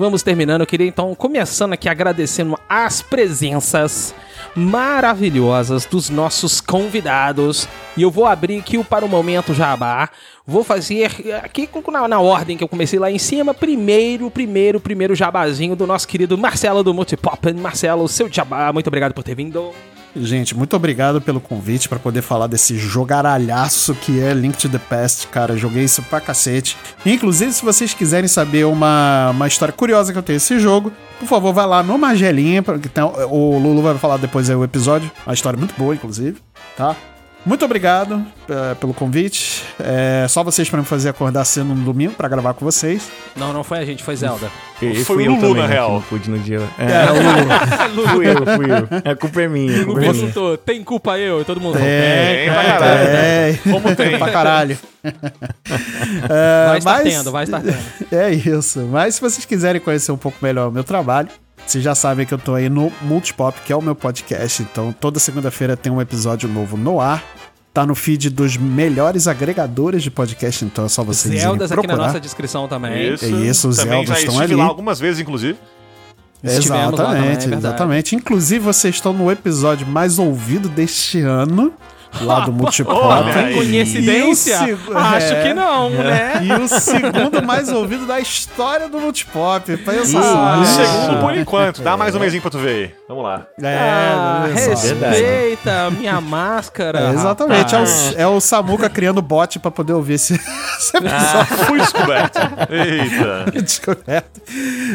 Vamos terminando, eu queria então, começando aqui agradecendo as presenças maravilhosas dos nossos convidados. E eu vou abrir aqui o para o momento jabá. Vou fazer aqui na, na ordem que eu comecei lá em cima. Primeiro, primeiro, primeiro jabazinho do nosso querido Marcelo do Multipop. Marcelo, seu jabá, muito obrigado por ter vindo. Gente, muito obrigado pelo convite pra poder falar desse jogaralhaço que é Link to the Past, cara. Joguei isso pra cacete. Inclusive, se vocês quiserem saber uma, uma história curiosa que eu tenho desse jogo, por favor, vai lá no Magelinha, tem- o Lulu vai falar depois aí o episódio. Uma história muito boa, inclusive, tá? Muito obrigado eh, pelo convite. É só vocês pra me fazer acordar cedo no domingo pra gravar com vocês. Não, não foi a gente, foi Zelda. E Foi fui o eu Lulu, também, na né, real. não pude no dia. É, É, o <laughs> Lulu. fui eu, fui eu. A culpa é minha. Culpa é minha. tem culpa eu? E todo mundo. É, Tem pra caralho. é, Como tem. pra caralho. É, Vai estar mas- tendo, vai estar tendo. <laughs> É isso. Mas se vocês quiserem conhecer um pouco melhor o meu trabalho, vocês já sabem que eu tô aí no Multipop, que é o meu podcast. Então, toda segunda-feira tem um episódio novo no ar. Tá no feed dos melhores agregadores de podcast, então é só vocês irem Zeldas aqui na procurar. nossa descrição também. Isso. É isso, os Também Zeldas já estão ali. lá algumas vezes, inclusive. Estivemos lá também, é Exatamente, exatamente. Inclusive, vocês estão no episódio mais ouvido deste ano, lá do Multipop. <laughs> Olha aí. Coincidência? E seg- Acho é. que não, né? E o segundo mais ouvido da história do Multipop. Pensa Isso. só. O Ah. segundo por enquanto. Dá mais um mêsinho pra tu ver aí. Vamos lá. É, Ah, respeita a minha <laughs> máscara. É, exatamente, é o, é o Samuca criando bot pra poder ouvir esse, <laughs> esse episódio Fui descoberto. Eita. descoberto.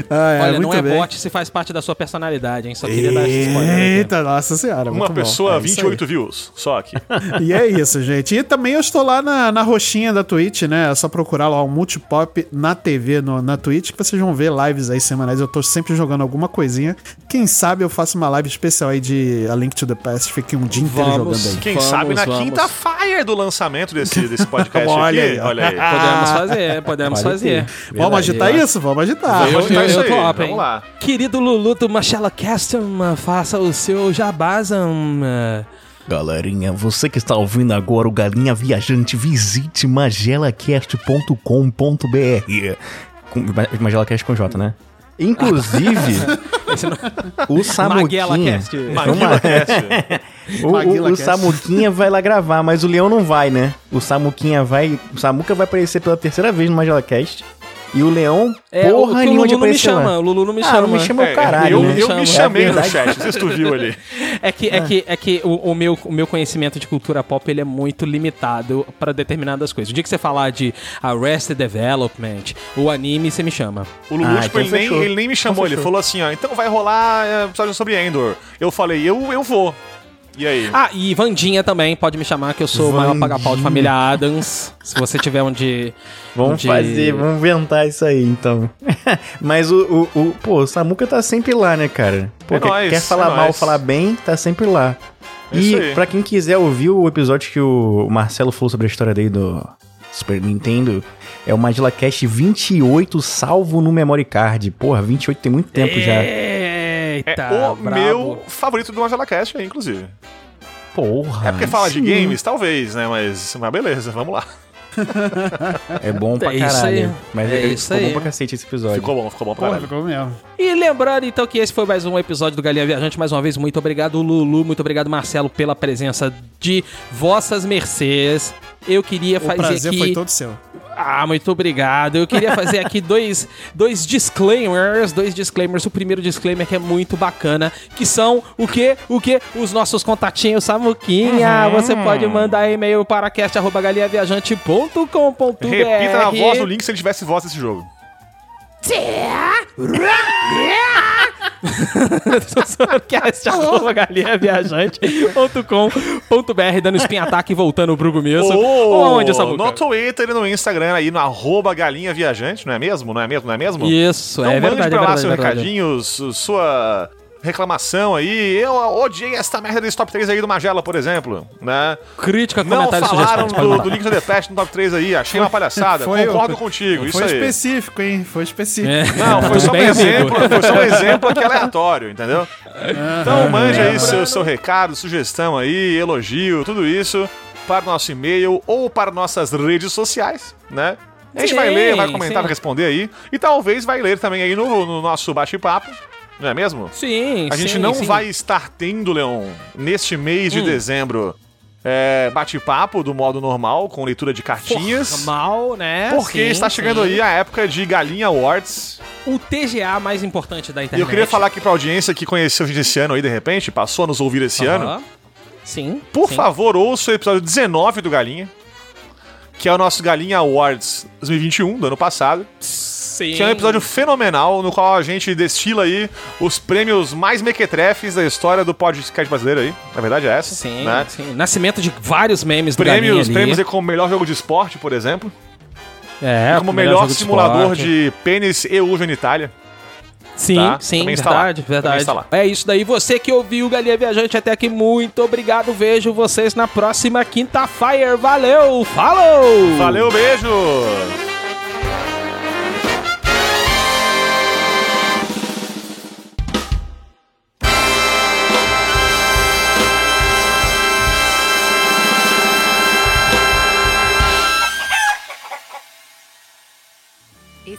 Ah, é, Olha, muito não é bem. bot se faz parte da sua personalidade, hein? Só queria dar esse spoiler. Eita, nossa senhora. Uma muito bom. pessoa, É isso 28 views. Só aqui. <laughs> E é isso, gente. E também eu estou lá na, na roxinha da Twitch, né? É só procurar lá o Multipop na TV, no, na Twitch, que vocês vão ver lives aí semanais. Eu tô sempre jogando alguma coisinha. Quem sabe eu faço uma live especial aí de A Link to the Past. Fiquei um dia inteiro Vamos. jogando aí. Quem Vamos, sabe na vamos. quinta fire do lançamento desse, desse podcast <laughs> Olha aqui. aí. Olha aí. Podemos <laughs> fazer, podemos Pode fazer. ter. Vamos agitar isso? Vamos agitar. Eu, agitar isso eu topo, hein? vamos lá. Querido Lulu do Marcella Caston, faça o seu jabazam. Galerinha, você que está ouvindo agora o Galinha Viajante, visite magelacast.com.br. Com- Magelacast com J, né? Inclusive, <laughs> o Samuquinha... <laughs> O, o. Samuquinha vai lá gravar, mas o Leão não vai, né? O Samuquinha vai... O Samuca vai aparecer pela terceira vez no Magelacast. E o Leão, É, o, porra que o nenhuma de Lulu não me aparecer lá. chama, o Lulu não me Ah, chama. não me chama É, o caralho, eu, né? eu Chama. me chamei É no chat, não sei se tu viu ali. É que, é que, é que o, o meu, o meu conhecimento de cultura pop ele é muito limitado para determinadas coisas. O dia que você falar de Arrested Development, o anime, você me chama. O Lulu, Ah, tipo, então ele, nem, ele nem me chamou, Então ele falou assim, ó, então vai rolar é, episódio sobre Endor. Eu falei, eu, eu vou. E aí? Ah, e Vandinha também, pode me chamar, que eu sou o maior Vandinha. paga-pau de família Adams. Se você tiver onde. Vamos onde- fazer, vamos inventar isso aí, então. <laughs> Mas o, o, o- Pô, o Samuca tá sempre lá, né, cara? Pô, É quer, nóis, quer falar é mal, nóis. falar bem, tá sempre lá. É E pra quem quiser ouvir o episódio que o Marcelo falou sobre a história dele do Super Nintendo, é o Magilla Cast 28, salvo no memory card. Porra, 28 tem muito tempo já. Eita, é o brabo. meu favorito do Angela Cast, aí, inclusive. Porra. É porque fala de sim. games, talvez, né? Mas, mas beleza, vamos lá. É bom pra É isso caralho. aí. Mas É é, isso ficou aí. bom pra cacete esse episódio. Ficou bom, ficou bom pra Porra, caralho. ficou mesmo. E lembrando então que esse foi mais um episódio do Galinha Viajante. Mais uma vez, muito obrigado, Lulu. Muito obrigado, Marcelo, pela presença de vossas mercês. Eu queria O fazer prazer aqui. foi todo seu. Ah, muito obrigado. Eu queria fazer aqui dois, dois disclaimers, dois disclaimers. O primeiro disclaimer que é muito bacana, que são o que? O que? Os nossos contatinhos Samuquinha. Uhum. Você pode mandar e-mail para cast@galinhaviajante.com.br. Repita na voz do Link se ele tivesse voz desse jogo. <laughs> cast.galinhaviajante.com.br dando espinha-ataque e voltando pro começo. Ou Onde essa boca? no Twitter e no Instagram aí, no arroba galinha viajante, não é mesmo? Não é mesmo? Não é mesmo? Isso, Então é mande verdade, pra é lá verdade, seu é verdade. recadinho, su- sua reclamação aí. Eu odiei essa merda desse top 3 aí do Magela, por exemplo, né? Crítica, Não comentário, falaram do, Link to the Past no top 3 aí, achei uma palhaçada. Foi- Concordo contigo, isso Foi aí. específico, hein? Foi específico. É. Não, foi só um Bem, amigo. exemplo, foi só um exemplo aqui aleatório, entendeu? Então mande aí seu, seu recado, sugestão aí, elogio, tudo isso para o nosso e-mail ou para nossas redes sociais, né? A gente Sim, vai ler, vai comentar, sim. vai responder aí. E talvez vai ler também aí no, no nosso bate-papo, não é mesmo? Sim, A gente sim, não sim. vai estar tendo, Leon, neste mês de Hum. dezembro, é, bate-papo do modo normal, com leitura de cartinhas. Mal, né? Porque Sim, está chegando sim. aí a época de Galinha Awards. o TGA mais importante da E internet. eu queria falar aqui pra audiência que conheceu a gente esse ano aí, de repente, passou a nos ouvir esse ano. Aham. Sim. Por sim. favor, ouça o episódio 19 do Galinha, que é o nosso Galinha Awards 2021, do ano passado. Sim. Que é um episódio fenomenal, no qual a gente destila aí os prêmios mais mequetrefes da história do podcast brasileiro aí. Na verdade é essa. Sim, né? sim. Nascimento de vários memes Prêmios, ali. prêmios como melhor jogo de esporte, por exemplo. É, como melhor, de simulador esporte. de pênis e uva genitália. Sim, tá? sim, Também verdade, verdade. É isso daí. Você que ouviu o Galinha Viajante até aqui, muito obrigado. Vejo vocês na próxima quinta-feira. Valeu, falou! Valeu, beijo!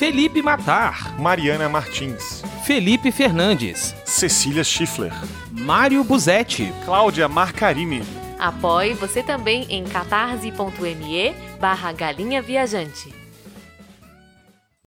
Felipe Matar, Mariana Martins, Felipe Fernandes, Cecília Schiffler, Mário Buzetti, Cláudia Marcarini, Apoie você também em catarse.me barra galinha viajante.